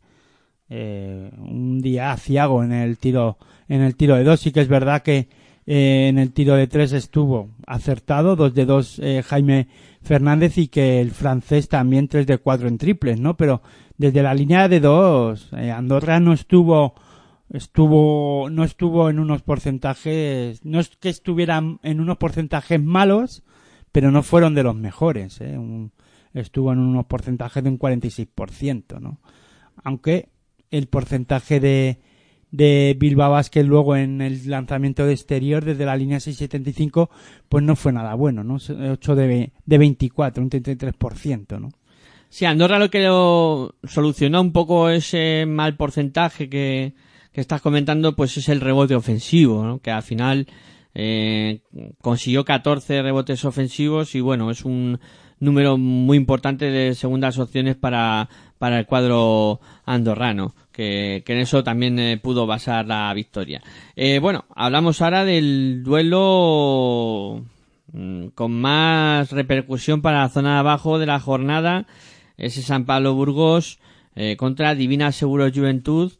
eh, un día aciago en el tiro en el tiro de dos. Sí que es verdad que eh, en el tiro de tres estuvo acertado, 2 de 2 eh, Jaime Fernández y que el francés también 3 de 4 en triples, ¿no? Pero desde la línea de dos, eh, Andorra no estuvo estuvo no estuvo en unos porcentajes no es que estuvieran en unos porcentajes malos pero no fueron de los mejores ¿eh? Un- estuvo en unos porcentajes de un 46% no aunque el porcentaje de de Bilbao Basket luego en el lanzamiento de exterior desde la línea 675 pues no fue nada bueno no 8 de, de 24 un 33% no Sí, Andorra lo que lo solucionó un poco ese mal porcentaje que, que estás comentando, pues es el rebote ofensivo, ¿no? Que al final eh, consiguió 14 rebotes ofensivos y bueno, es un número muy importante de segundas opciones para, para el cuadro andorrano, que, en eso también eh, pudo basar la victoria. Eh, bueno, hablamos ahora del duelo mm, con más repercusión para la zona de abajo de la jornada, ese San Pablo Burgos eh, contra Divina Seguro Juventud,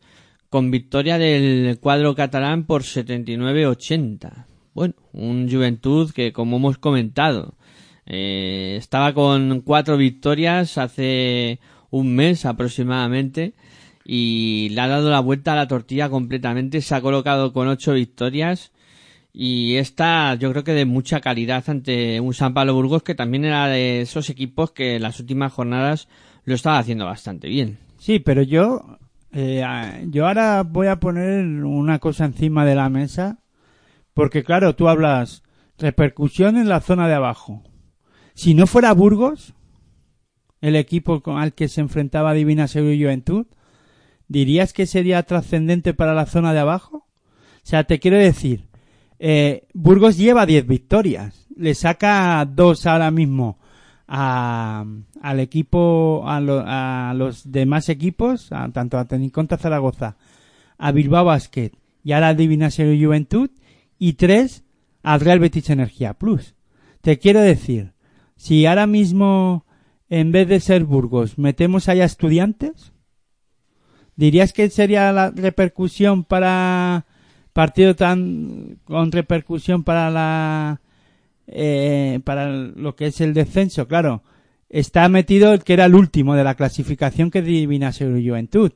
con victoria del cuadro catalán por 79-80. Bueno, un Juventud que, como hemos comentado, estaba con cuatro victorias hace un mes aproximadamente y le ha dado la vuelta a la tortilla completamente. Se ha colocado con ocho victorias y esta yo creo que de mucha calidad ante un San Pablo Burgos que también era de esos equipos que en las últimas jornadas lo estaba haciendo bastante bien. Sí, pero yo, eh, yo ahora voy a poner una cosa encima de la mesa, porque claro, tú hablas repercusión en la zona de abajo. Si no fuera Burgos, el equipo al que se enfrentaba Divina Seguro y Juventud, ¿dirías que sería trascendente para la zona de abajo? O sea, te quiero decir, eh, Burgos lleva 10 victorias, le saca dos ahora mismo a, al equipo, a, lo- a los demás equipos, a, tanto a Teniconta Zaragoza, a Bilbao Basket y ahora a Divina Seguro y Juventud, y tres al Real Betis Energía Plus. Te quiero decir, si ahora mismo, en vez de ser Burgos, metemos allá estudiantes, ¿dirías que sería la repercusión para partido tan con repercusión para la eh, para lo que es el descenso? Claro, está metido el que era el último de la clasificación que Divina y Juventud.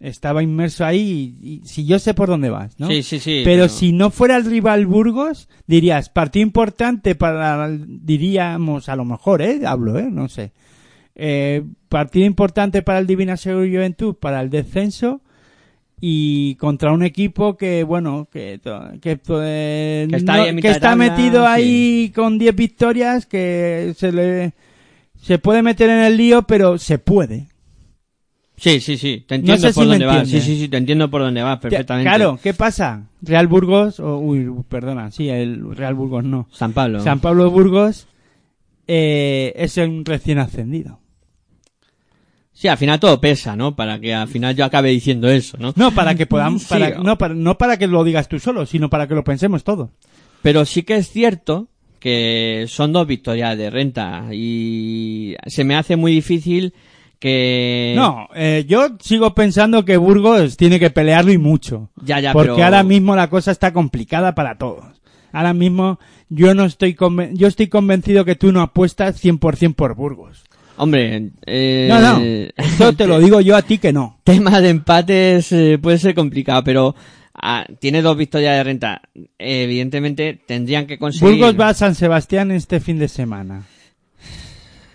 Estaba inmerso ahí y, y si yo sé por dónde vas, ¿no? Sí, sí, sí. pero, si no fuera el rival Burgos, dirías, partido importante para, diríamos, a lo mejor, ¿eh? Hablo, ¿eh? No sé. Eh, partido importante para el Divina Seguro y Juventud, para el descenso, y contra un equipo que, bueno, que, eh, Que está no- que tabla, metido sí. ahí con 10 victorias, que se le, se puede meter en el lío, pero se puede. Sí, sí, sí, te entiendo sé por si dónde vas. Sí, sí, sí, te entiendo por dónde vas perfectamente. Claro, ¿qué pasa? Real Burgos, uy, perdona, sí, el Real Burgos no. San Pablo. San Pablo Burgos eh, es un recién ascendido. Sí, al final todo pesa, ¿no? Para que al final yo acabe diciendo eso, ¿no? No, para que podamos, Sí. para, no, para, no para que lo digas tú solo, sino para que lo pensemos todos. Pero sí que es cierto que son dos victorias de renta y se me hace muy difícil que... No, eh, yo sigo pensando que Burgos tiene que pelearlo y mucho. Ya, ya, porque pero- ahora mismo la cosa está complicada para todos. Ahora mismo yo no estoy conven- yo estoy convencido que tú no apuestas 100% por Burgos. Hombre, eh, No, no, esto te lo digo yo a ti que no. tema de empates eh, puede ser complicado, pero ah, tiene dos victorias de renta. evidentemente tendrían que conseguir... Burgos va a San Sebastián este fin de semana.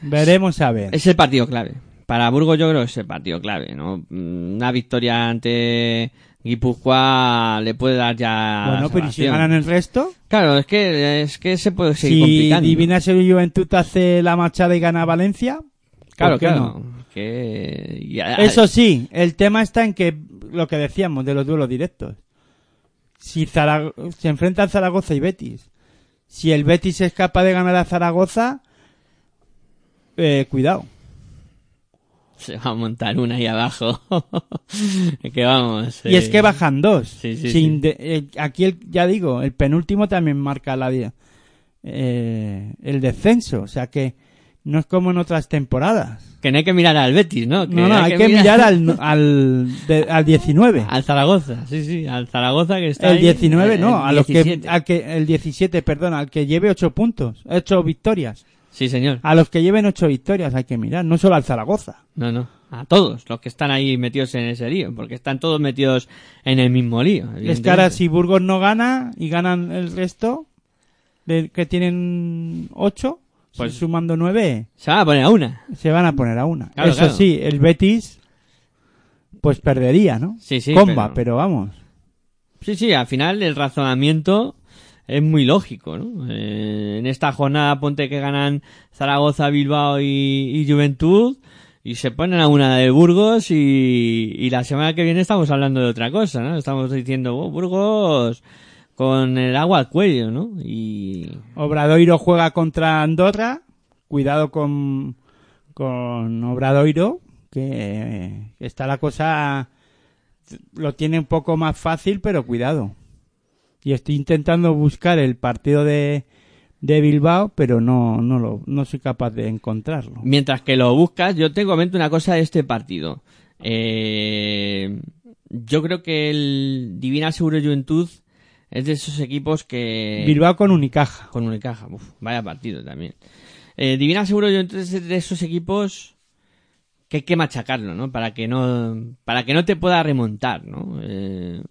Veremos a ver. Es el partido clave. Para Burgos yo creo que es el partido clave, ¿no? Mm, Una victoria ante Guipúzcoa le puede dar ya... Bueno, pero ¿y si ganan el resto? Claro, es que, es que se puede seguir Si complicando. Divina Sevilla y Juventud hace la machada y gana Valencia, Claro, ¿Por qué claro. no? Que... y Eso sí, el tema está en que lo que decíamos de los duelos directos. Si se enfrentan Zaragoza y Betis, si el Betis es capaz de ganar a Zaragoza, eh, cuidado. Se va a montar una ahí abajo. que vamos. Y es eh, que bajan dos. Sí, sí, Sin sí. de- eh, aquí, el- ya digo, el penúltimo también marca la, eh, el descenso. O sea que no es como en otras temporadas. Que no hay que mirar al Betis, ¿no? Que no, no, hay que mirar al, al, de- al 19. Al Zaragoza, sí, sí, al Zaragoza que está El ahí, 19 eh, no, el a los que, 17. al que, el 17, perdón, al que lleve 8 puntos, 8 victorias. Sí, señor. A los que lleven 8 victorias hay que mirar, no solo al Zaragoza. No, no. A todos los que están ahí metidos en ese lío, porque están todos metidos en el mismo lío. Es que ahora si Burgos no gana y ganan el resto, de, que tienen 8, Pues- sumando 9, Se van a poner a una. se van a poner a una. Claro, Eso claro. sí, el Betis, pues perdería, ¿no? Sí, sí. Comba, pero- pero vamos. Sí, sí, al final el razonamiento es muy lógico, ¿no? Eh, en esta jornada ponte que ganan Zaragoza, Bilbao y, Juventud y se ponen a una de Burgos y, y la semana que viene estamos hablando de otra cosa, ¿no? Estamos diciendo, "Oh, Burgos con el agua al cuello, ¿no? Y Obradoiro juega contra Andorra. Cuidado con, con Obradoiro, que eh, está la cosa, lo tiene un poco más fácil, pero cuidado. Y estoy intentando buscar el partido de, de Bilbao, pero no, no, lo, no soy capaz de encontrarlo. mientras que lo buscas, yo te comento una cosa de este partido. Eh, yo creo que el Divina Seguro Juventud es de esos equipos que... Bilbao con Unicaja. Con Unicaja, uf, vaya partido también. Eh, Divina Seguro yo entonces de esos equipos que hay que machacarlo, ¿no? Para que no, para que no te pueda remontar, ¿no? Eh,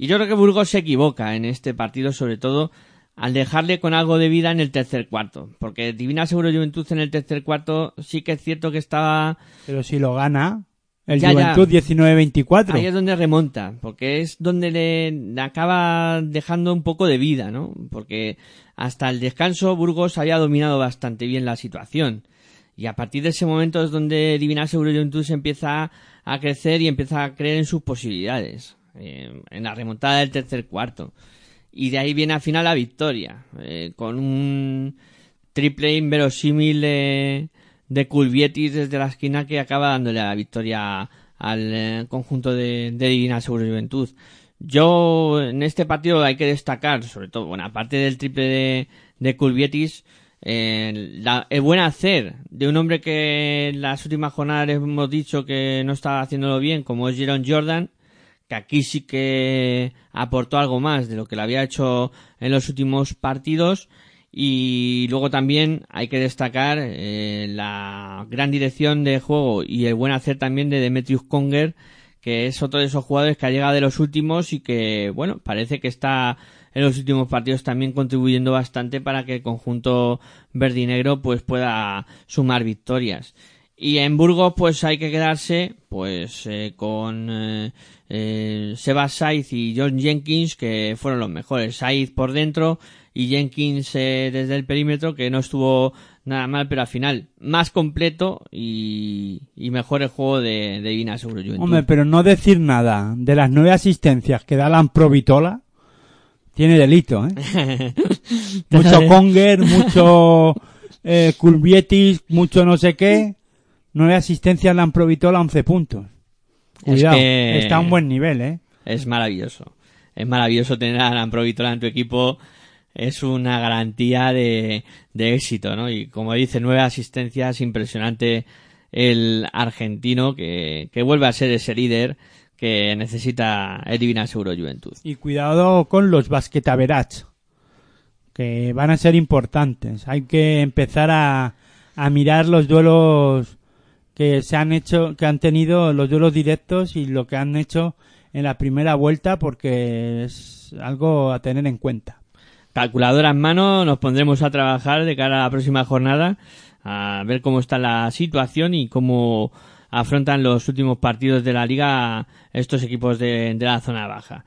y yo creo que Burgos se equivoca en este partido, sobre todo al dejarle con algo de vida en el tercer cuarto. Porque Divina Seguro Juventud en el tercer cuarto sí que es cierto que estaba Pero si lo gana, el Ya. Juventud 19-24. Ahí es donde remonta, porque es donde le, le acaba dejando un poco de vida, ¿no? Porque hasta el descanso Burgos había dominado bastante bien la situación. Y a partir de ese momento es donde Divina Seguro Juventud se empieza a crecer y empieza a creer en sus posibilidades. Eh, en la remontada del tercer cuarto. Y de ahí viene al final la victoria. eh, con un triple inverosímil de, de Culvietis desde la esquina que acaba dándole la victoria al eh, conjunto de, Divina Seguro Juventud. Yo en este partido hay que destacar, sobre todo, bueno, aparte del triple de, de Culvietis, eh, la- el buen hacer de un hombre que en las últimas jornadas hemos dicho que no estaba haciéndolo bien, como es Jeron Jordan, que aquí sí que aportó algo más de lo que le había hecho en los últimos partidos. Y luego también hay que destacar eh, la gran dirección de juego y el buen hacer también de Demetrius Conger, que es otro de esos jugadores que ha llegado de los últimos y que, bueno, parece que está en los últimos partidos también contribuyendo bastante para que el conjunto verdinegro pues pueda sumar victorias. Y en Burgos pues hay que quedarse pues eh, con eh, eh, Sebas Saiz y John Jenkins que fueron los mejores. Saiz por dentro y Jenkins eh, desde el perímetro que no estuvo nada mal pero al final más completo y, y mejor el juego de, de Divina Seguro Juventud. Hombre, pero no decir nada de las nueve asistencias que da Lamprovitola tiene delito, ¿eh? mucho Conger, mucho eh, Culvietis, mucho no sé qué. Nueve asistencias Lamprovitola, 11 puntos. Cuidado, que- está a un buen nivel, ¿eh? Es maravilloso. Es maravilloso tener a Alan Provitola en tu equipo. Es una garantía de, de éxito, ¿no? Y como dice, nueve asistencias, impresionante el argentino que, que vuelve a ser ese líder que necesita el Divina Seguro Juventud. Y cuidado con los basquetaverats, que van a ser importantes. Hay que empezar a, a mirar los duelos que se han hecho, que han tenido los duelos directos y lo que han hecho en la primera vuelta, porque es algo a tener en cuenta. Calculadora en mano, nos pondremos a trabajar de cara a la próxima jornada a ver cómo está la situación y cómo afrontan los últimos partidos de la liga estos equipos de, de la zona baja.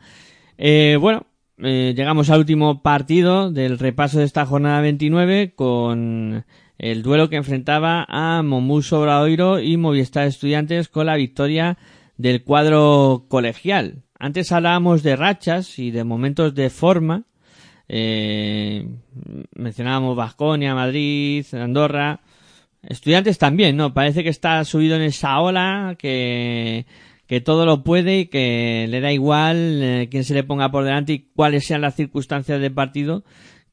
Eh, bueno, eh, llegamos al último partido del repaso de esta jornada 29 con el duelo que enfrentaba a Momuso Obradoiro y Movistar Estudiantes con la victoria del cuadro colegial. Antes hablábamos de rachas y de momentos de forma. Eh, mencionábamos Vasconia, Madrid, Andorra. Estudiantes también, ¿no? Parece que está subido en esa ola, que, que todo lo puede y que le da igual eh, quién se le ponga por delante y cuáles sean las circunstancias del partido,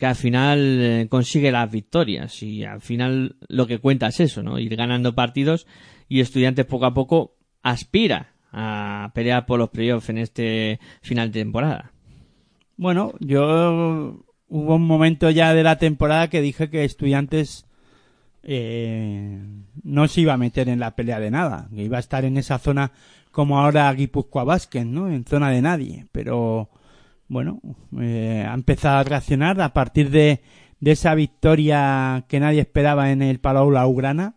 que al final eh, consigue las victorias. Y al final lo que cuenta es eso, ¿no? Ir ganando partidos y Estudiantes poco a poco aspira a pelear por los playoffs en este final de temporada. Bueno, yo hubo un momento ya de la temporada que dije que Estudiantes eh, no se iba a meter en la pelea de nada, que iba a estar en esa zona como ahora Guipúzcoa Vázquez, ¿no? En zona de nadie, pero bueno, eh, ha empezado a reaccionar a partir de, esa victoria que nadie esperaba en el Palau Laugrana,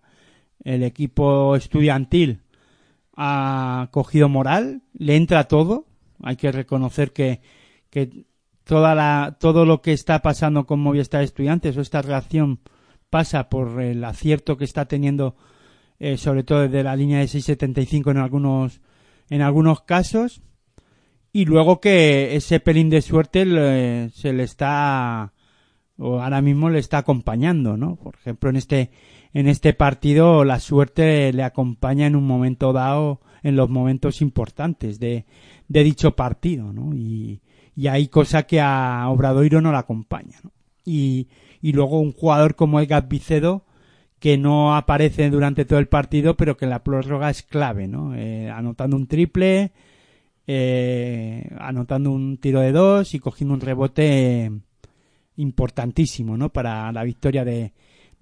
el equipo estudiantil ha cogido moral, le entra todo, hay que reconocer que, que toda la, todo lo que está pasando con Movistar Estudiantes o esta reacción pasa por el acierto que está teniendo eh, sobre todo desde la línea de 6.75 en algunos en algunos casos y luego que ese pelín de suerte le- se le está o ahora mismo le está acompañando, ¿no? Por ejemplo, en este en este partido la suerte le acompaña en un momento dado en los momentos importantes de, de dicho partido, ¿no? Y, y hay cosa que a Obradoiro no la acompaña, ¿no? Y, y luego un jugador como Edgar Vicedo que no aparece durante todo el partido, pero que en la prórroga es clave, ¿no? Eh, anotando un triple, eh, anotando un tiro de dos y cogiendo un rebote importantísimo, ¿no? Para la victoria de,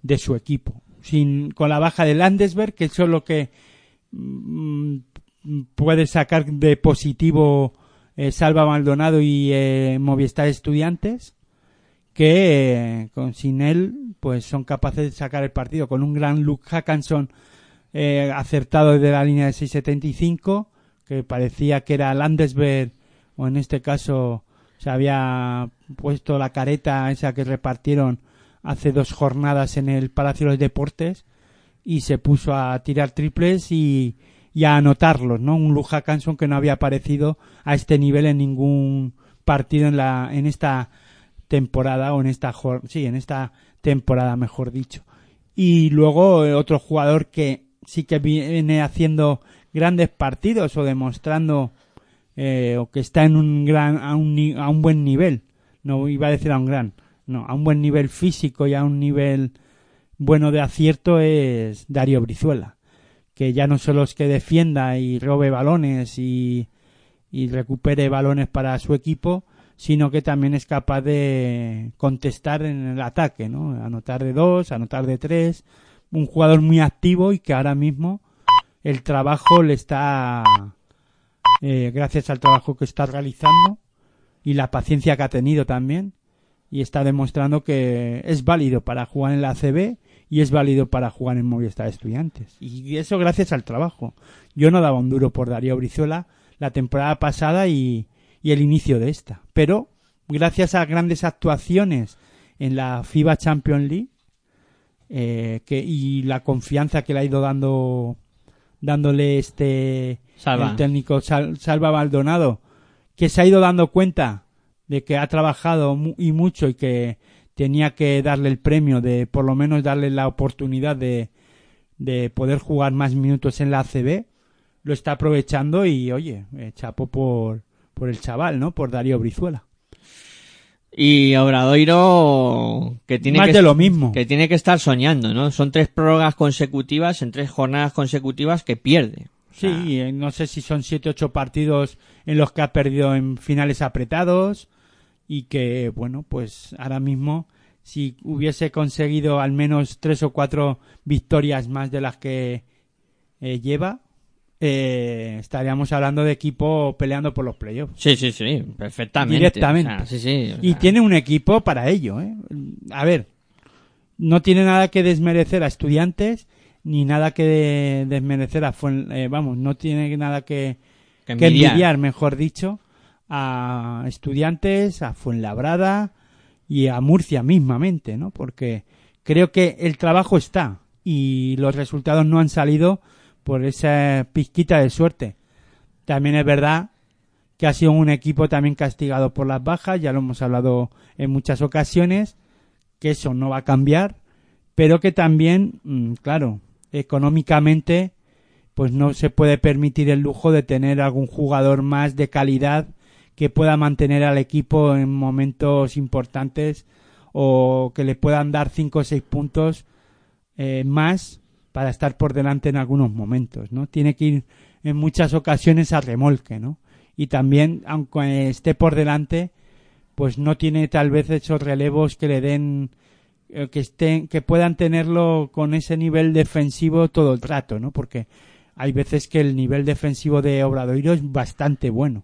de su equipo. Sin, con la baja de Landesberg, que eso es lo que mm, puede sacar de positivo eh, Salva Maldonado y eh, Movistar Estudiantes, que eh, con sin él pues son capaces de sacar el partido con un gran Luke Hackanson eh, acertado desde la línea de 6.75 que parecía que era Landesberg o en este caso se había puesto la careta esa que repartieron hace dos jornadas en el Palacio de los Deportes y se puso a tirar triples y, y a anotarlos, ¿no? Un Luke Hackanson que no había aparecido a este nivel en ningún partido en la en esta temporada o en esta sí, en esta temporada, mejor dicho. Y luego eh, otro jugador que sí que viene haciendo grandes partidos o demostrando eh, o que está en un gran a un, a un buen nivel. No iba a decir a un gran, no, a un buen nivel físico y a un nivel bueno de acierto es Darío Brizuela, que ya no solo es que defienda y robe balones y, y recupere balones para su equipo, sino que también es capaz de contestar en el ataque, ¿no? Anotar de dos, anotar de tres, un jugador muy activo y que ahora mismo el trabajo le está, eh, gracias al trabajo que está realizando y la paciencia que ha tenido también, y está demostrando que es válido para jugar en la ACB y es válido para jugar en Movistar Estudiantes. Y eso gracias al trabajo. Yo no daba un duro por Darío Brizuela la temporada pasada y, y el inicio de esta. Pero gracias a grandes actuaciones en la FIBA Champions League eh, y la confianza que le ha ido dando dándole este Salva. el técnico Sal- Salva Maldonado que se ha ido dando cuenta de que ha trabajado mu- y mucho y que tenía que darle el premio de por lo menos darle la oportunidad de, de poder jugar más minutos en la ACB lo está aprovechando y oye eh, chapo por por el chaval no por Darío Brizuela Y Obradoiro, que tiene Más que, de lo mismo. que tiene que estar soñando, ¿no? Son tres prórrogas consecutivas, en tres jornadas consecutivas que pierde. O sea, Sí, eh, no sé si son siete ocho partidos en los que ha perdido en finales apretados y que, bueno, pues ahora mismo si hubiese conseguido al menos tres o cuatro victorias más de las que eh, lleva, eh, estaríamos hablando de equipo peleando por los playoffs. Sí, sí, sí, perfectamente. Directamente. O sea, sí, sí. o Y tiene un equipo para ello, ¿eh? A ver, no tiene nada que desmerecer a estudiantes ni nada que desmerecer a Fuen- eh, vamos, no tiene nada que, que que envidiar. envidiar, mejor dicho, a estudiantes, a Fuenlabrada y a Murcia mismamente, ¿no? Porque creo que el trabajo está y los resultados no han salido por esa pizquita de suerte. También es verdad que ha sido un equipo también castigado por las bajas, ya lo hemos hablado en muchas ocasiones, que eso no va a cambiar, pero que también, mm, claro, económicamente, pues no se puede permitir el lujo de tener algún jugador más de calidad que pueda mantener al equipo en momentos importantes o que le puedan dar cinco o seis puntos eh, más para estar por delante en algunos momentos, ¿no? Tiene que ir en muchas ocasiones a remolque, ¿no? Y también, aunque esté por delante, pues no tiene tal vez esos relevos que le den eh, que estén que puedan tenerlo con ese nivel defensivo todo el rato, ¿no? Porque hay veces que el nivel defensivo de Obradoiro es bastante bueno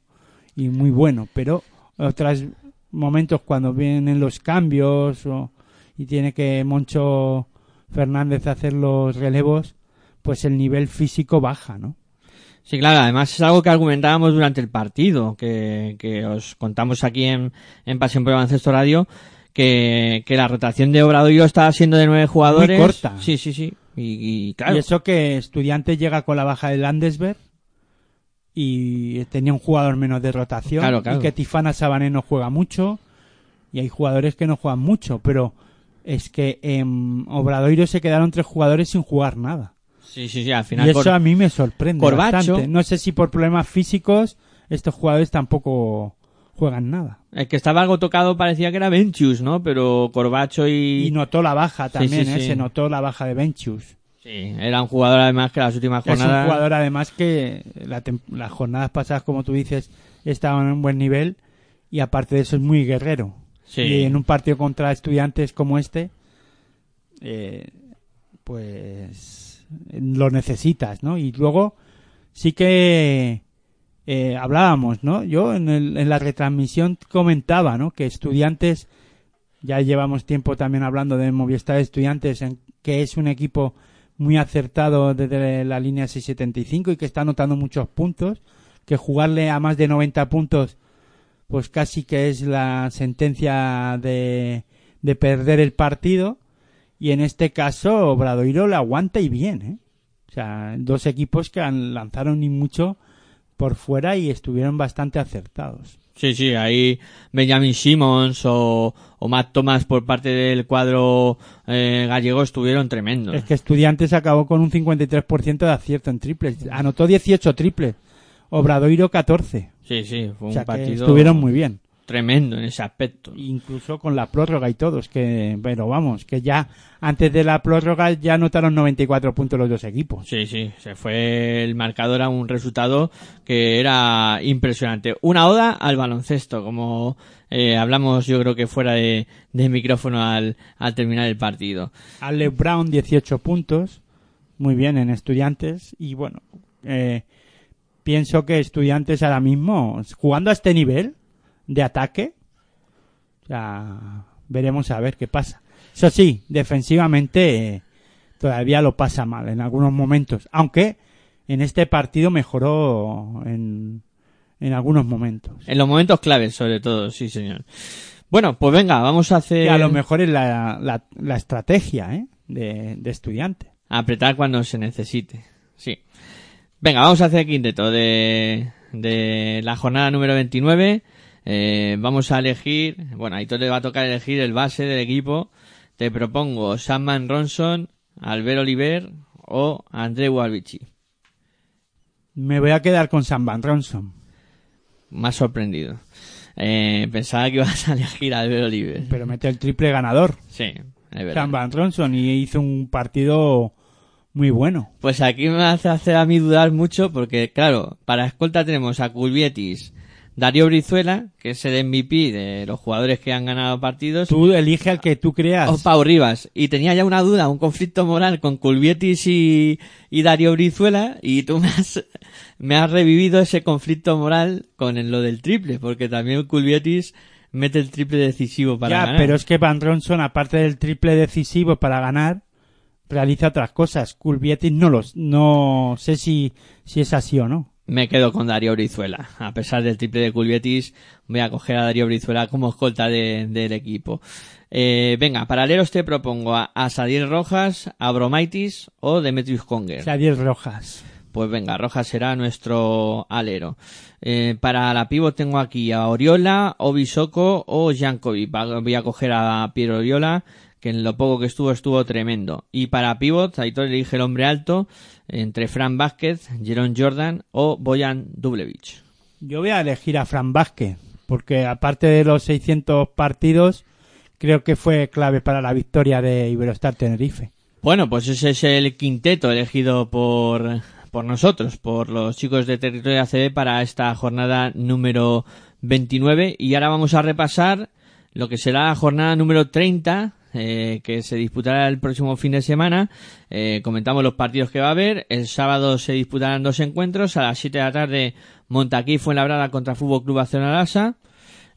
y muy bueno, pero otros momentos cuando vienen los cambios o, y tiene que Moncho Fernández hacer los relevos, pues el nivel físico baja, ¿no? Sí, claro, además es algo que argumentábamos durante el partido, que, que os contamos aquí en, en Pasión por el Baloncesto Radio, que, que la rotación de Obradoiro estaba siendo de nueve jugadores. corta. Sí, sí, sí. Y, y claro, Y eso que Estudiantes llega con la baja de Landesberg y tenía un jugador menos de rotación Claro, claro. y que Tifana Sabané no juega mucho y hay jugadores que no juegan mucho, pero es que en Obradoiro se quedaron tres jugadores sin jugar nada. sí, sí, sí, al final Y eso a mí me sorprende Corbacho. bastante. No sé si por problemas físicos estos jugadores tampoco juegan nada. el que estaba algo tocado parecía que era Ventius, ¿no? Pero Corbacho y... Y notó la baja también, sí, ¿eh? sí. se notó la baja de Benchus. Sí, era un jugador además que las últimas Es un jornadas... jugador además que la las jornadas pasadas, como tú dices, estaban en un buen nivel y aparte de eso es muy guerrero. Sí. Y en un partido contra estudiantes como este, eh, pues lo necesitas, ¿no? Y luego sí que eh, hablábamos, ¿no? Yo en, el- en la retransmisión comentaba, ¿no? Que estudiantes, ya llevamos tiempo también hablando de Movistar Estudiantes, en que es un equipo muy acertado desde la línea 675 y que está anotando muchos puntos, que jugarle a más de 90 puntos, pues casi que es la sentencia de, de perder el partido. Y en este caso, Obradoiro le aguanta y bien, ¿eh? O sea, dos equipos que lanzaron ni mucho por fuera y estuvieron bastante acertados. Sí, sí, ahí Benjamin Simmons o, o Matt Thomas por parte del cuadro eh, gallego estuvieron tremendos. Es que Estudiantes acabó con un 53% de acierto en triples. Anotó 18 triples. Obradoiro 14. Sí, sí, fue O un sea partido estuvieron muy bien. tremendo en ese aspecto. Incluso con la prórroga y todos. Que, pero vamos, que ya antes de la prórroga ya anotaron 94 puntos los dos equipos. Sí, sí, se fue el marcador a un resultado que era impresionante. Una oda al baloncesto, como eh, hablamos yo creo que fuera de, de micrófono al, al terminar el partido. Ale Brown 18 puntos. Muy bien en Estudiantes. Y bueno, eh, pienso que Estudiantes ahora mismo, jugando a este nivel de ataque, sea, veremos a ver qué pasa. Eso sí, defensivamente eh, todavía lo pasa mal en algunos momentos. Aunque en este partido mejoró en, en algunos momentos. En los momentos claves, sobre todo, sí, señor. Bueno, pues venga, vamos a hacer... Que a lo mejor es la, la, la estrategia ¿eh? de, de Estudiantes. Apretar cuando se necesite. Sí. Venga, vamos a hacer el quinteto de, de la jornada número 29. Eh, vamos a elegir, bueno, a Aitor le va a tocar elegir el base del equipo. Te propongo Samman Ronson, Albert Oliver o André Walvici. Me voy a quedar con Sam Van Ronson. Más sorprendido. Eh, pensaba que ibas a elegir a Albert Oliver. pero mete el triple ganador. Sí, es verdad. Sam Van Ronson y hizo un partido muy bueno. Pues aquí me hace hacer a mí dudar mucho porque, claro, para escolta tenemos a Culvietis, Darío Brizuela, que es el MVP de los jugadores que han ganado partidos, Tú elige al que tú creas. o Pau Rivas. Y tenía ya una duda, un conflicto moral con Culvietis y, y Darío Brizuela y tú me has, me has revivido ese conflicto moral con el- lo del triple, porque también Culvietis mete el triple decisivo para ya, ganar. pero es que Van Ronson, aparte del triple decisivo para ganar, realiza otras cosas. Culvietis no los, no sé si, si es así o no. Me quedo con Darío Brizuela. A pesar del triple de Culvietis, voy a coger a Darío Brizuela como escolta de- del equipo. Eh, venga, paralelos te propongo a, a Sadiel Rojas, a Bromaitis o Demetrius Conger. Sadiel Rojas. Pues venga, Rojas será nuestro alero. Eh, para la pivot tengo aquí a Oriola, Obisoko o Jankovic. Voy a coger a Piero Oriola, que en lo poco que estuvo estuvo tremendo. Y para pivot, Aitor elige el hombre alto entre Fran Vázquez, Jerón Jordan o Boyan Dublevich. Yo voy a elegir a Fran Vázquez, porque aparte de los 600 partidos, creo que fue clave para la victoria de Iberostar Tenerife. Bueno, pues ese es el quinteto elegido por, por nosotros, por los chicos de Territorio ACB para esta jornada número 29. Y ahora vamos a repasar lo que será la jornada número 30, eh, que se disputará el próximo fin de semana. Eh, comentamos los partidos que va a haber. El sábado se disputarán dos encuentros. A las 7 de la tarde, Montaquí Fuenlabrada contra Fútbol Club Barcelona.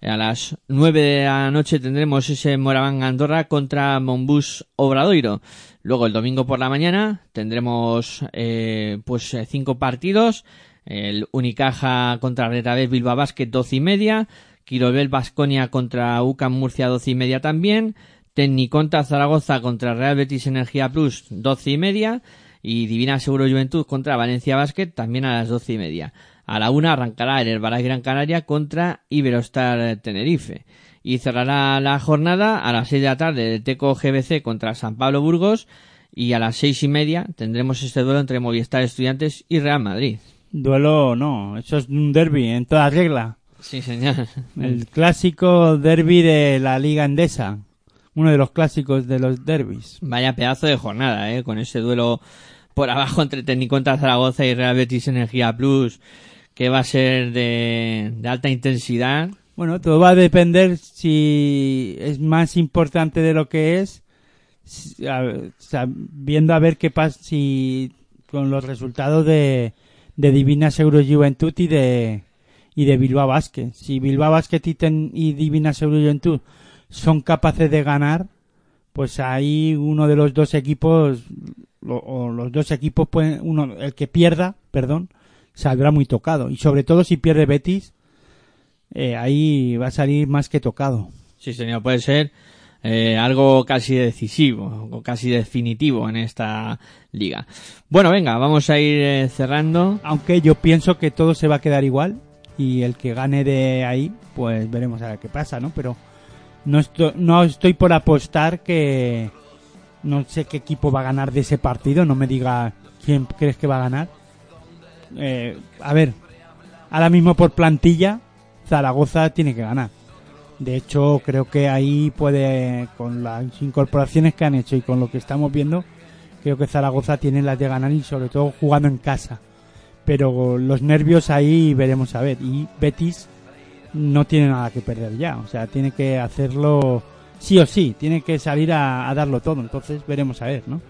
A las 9 de la noche tendremos ese Moraván Andorra contra Monbus Obradoiro. Luego el domingo por la mañana tendremos eh, pues cinco partidos. El Unicaja contra Retabés Bilbao Basket 12 y media. Quirobel Basconia contra UCAM Murcia 12 y media también. Tecniconta Zaragoza contra Real Betis Energía Plus 12 y media. Y Divina Seguro Juventud contra Valencia Basket también a las 12 y media. A la una arrancará el Herbalife Gran Canaria contra Iberostar Tenerife. Y cerrará la jornada a las 6 de la tarde el Teco GBC contra San Pablo Burgos. Y a las seis y media tendremos este duelo entre Movistar Estudiantes y Real Madrid. Duelo no, eso es un derby en toda regla. Sí, señor. El clásico derby de la Liga Endesa. Uno de los clásicos de los derbis. Vaya pedazo de jornada, ¿eh? Con ese duelo por abajo entre Tecniconta Zaragoza y Real Betis Energía Plus, que va a ser de, de alta intensidad. Bueno, todo va a depender si es más importante de lo que es, si- a ver, sa- viendo a ver qué pasa si con los resultados de, de Divina Seguro Juventud y de y de Bilbao Basket. Si Bilbao Basket y, Ten- y Divina Seguro Juventud son capaces de ganar, pues ahí uno de los dos equipos lo- o los dos equipos pueden uno el que pierda, perdón, saldrá muy tocado y sobre todo si pierde Betis eh, ahí va a salir más que tocado. Sí, señor, puede ser eh, algo casi decisivo, o casi definitivo en esta liga. Bueno, venga, vamos a ir eh, cerrando. Aunque yo pienso que todo se va a quedar igual y el que gane de ahí, pues veremos a ver qué pasa, ¿no? Pero no estoy, no estoy por apostar que no sé qué equipo va a ganar de ese partido, no me diga quién crees que va a ganar. Eh, a ver, ahora mismo por plantilla, Zaragoza tiene que ganar. De hecho, creo que ahí puede, con las incorporaciones que han hecho y con lo que estamos viendo, creo que Zaragoza tiene las de ganar y sobre todo jugando en casa. Pero los nervios ahí veremos a ver. Y Betis no tiene nada que perder ya. O sea, tiene que hacerlo sí o sí. Tiene que salir a, a darlo todo. Entonces veremos a ver, ¿no?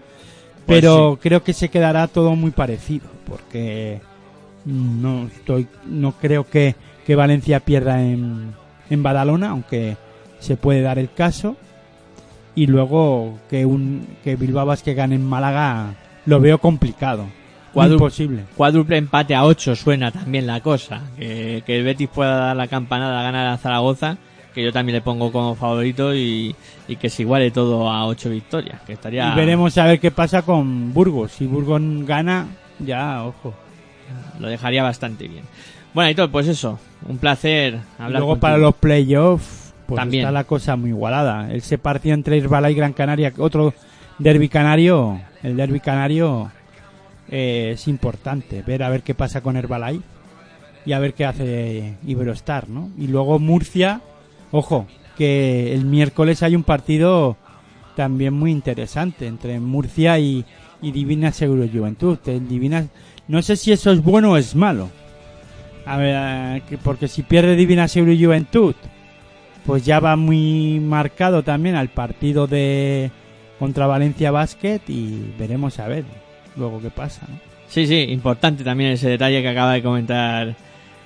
Pero creo que se quedará todo muy parecido. Porque no estoy, no creo que, que Valencia pierda en, en Badalona, aunque se puede dar el caso. Y luego que un que Bilbao Basket gane en Málaga lo veo complicado. Imposible. Cuádruple empate a 8 suena también la cosa. Que, que el Betis pueda dar la campanada a ganar a Zaragoza, que yo también le pongo como favorito y, y que se iguale todo a 8 victorias. Que estaría. Y veremos a ver qué pasa con Burgos. Si Burgos gana, ya, ojo. Lo dejaría bastante bien. Bueno, Aitor, pues eso. Un placer Y hablar luego contigo. para los playoffs, pues También. está la cosa muy igualada. Ese partido entre Irbala y Gran Canaria, otro derby canario, el derby canario eh, es importante. Ver a ver qué pasa con Herbalay y a ver qué hace Iberostar, ¿no? Y luego Murcia, ojo, que el miércoles hay un partido también muy interesante entre Murcia y, Divina Seguro Juventud. El Divina, no sé si eso es bueno o es malo. A ver, eh, que- porque si pierde Divina Seguro Juventud, pues ya va muy marcado también al partido de contra Valencia Basket y veremos a ver luego qué pasa. ¿no? Sí, sí, importante también ese detalle que acaba de comentar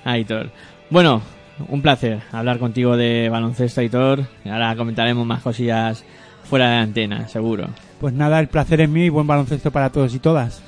Aitor. Bueno, un placer hablar contigo de baloncesto, Aitor. Ahora comentaremos más cosillas fuera de la antena, seguro. Pues nada, el placer es mío y buen baloncesto para todos y todas.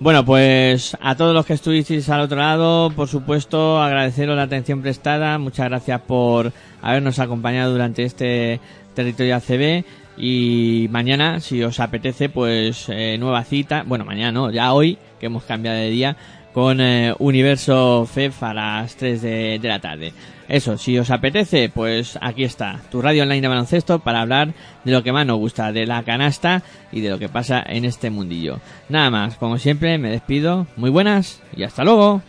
Bueno, pues a todos los que estuvisteis al otro lado, por supuesto, agradeceros la atención prestada. Muchas gracias por habernos acompañado durante este territorio ACB. Y mañana, si os apetece, pues eh, nueva cita. Bueno, mañana no, ya hoy, que hemos cambiado de día, con eh, Universo FEF a las 3 de, la tarde. Eso, si os apetece, pues aquí está, tu radio online de baloncesto para hablar de lo que más nos gusta, de la canasta y de lo que pasa en este mundillo. Nada más, como siempre, me despido. Muy buenas y hasta luego.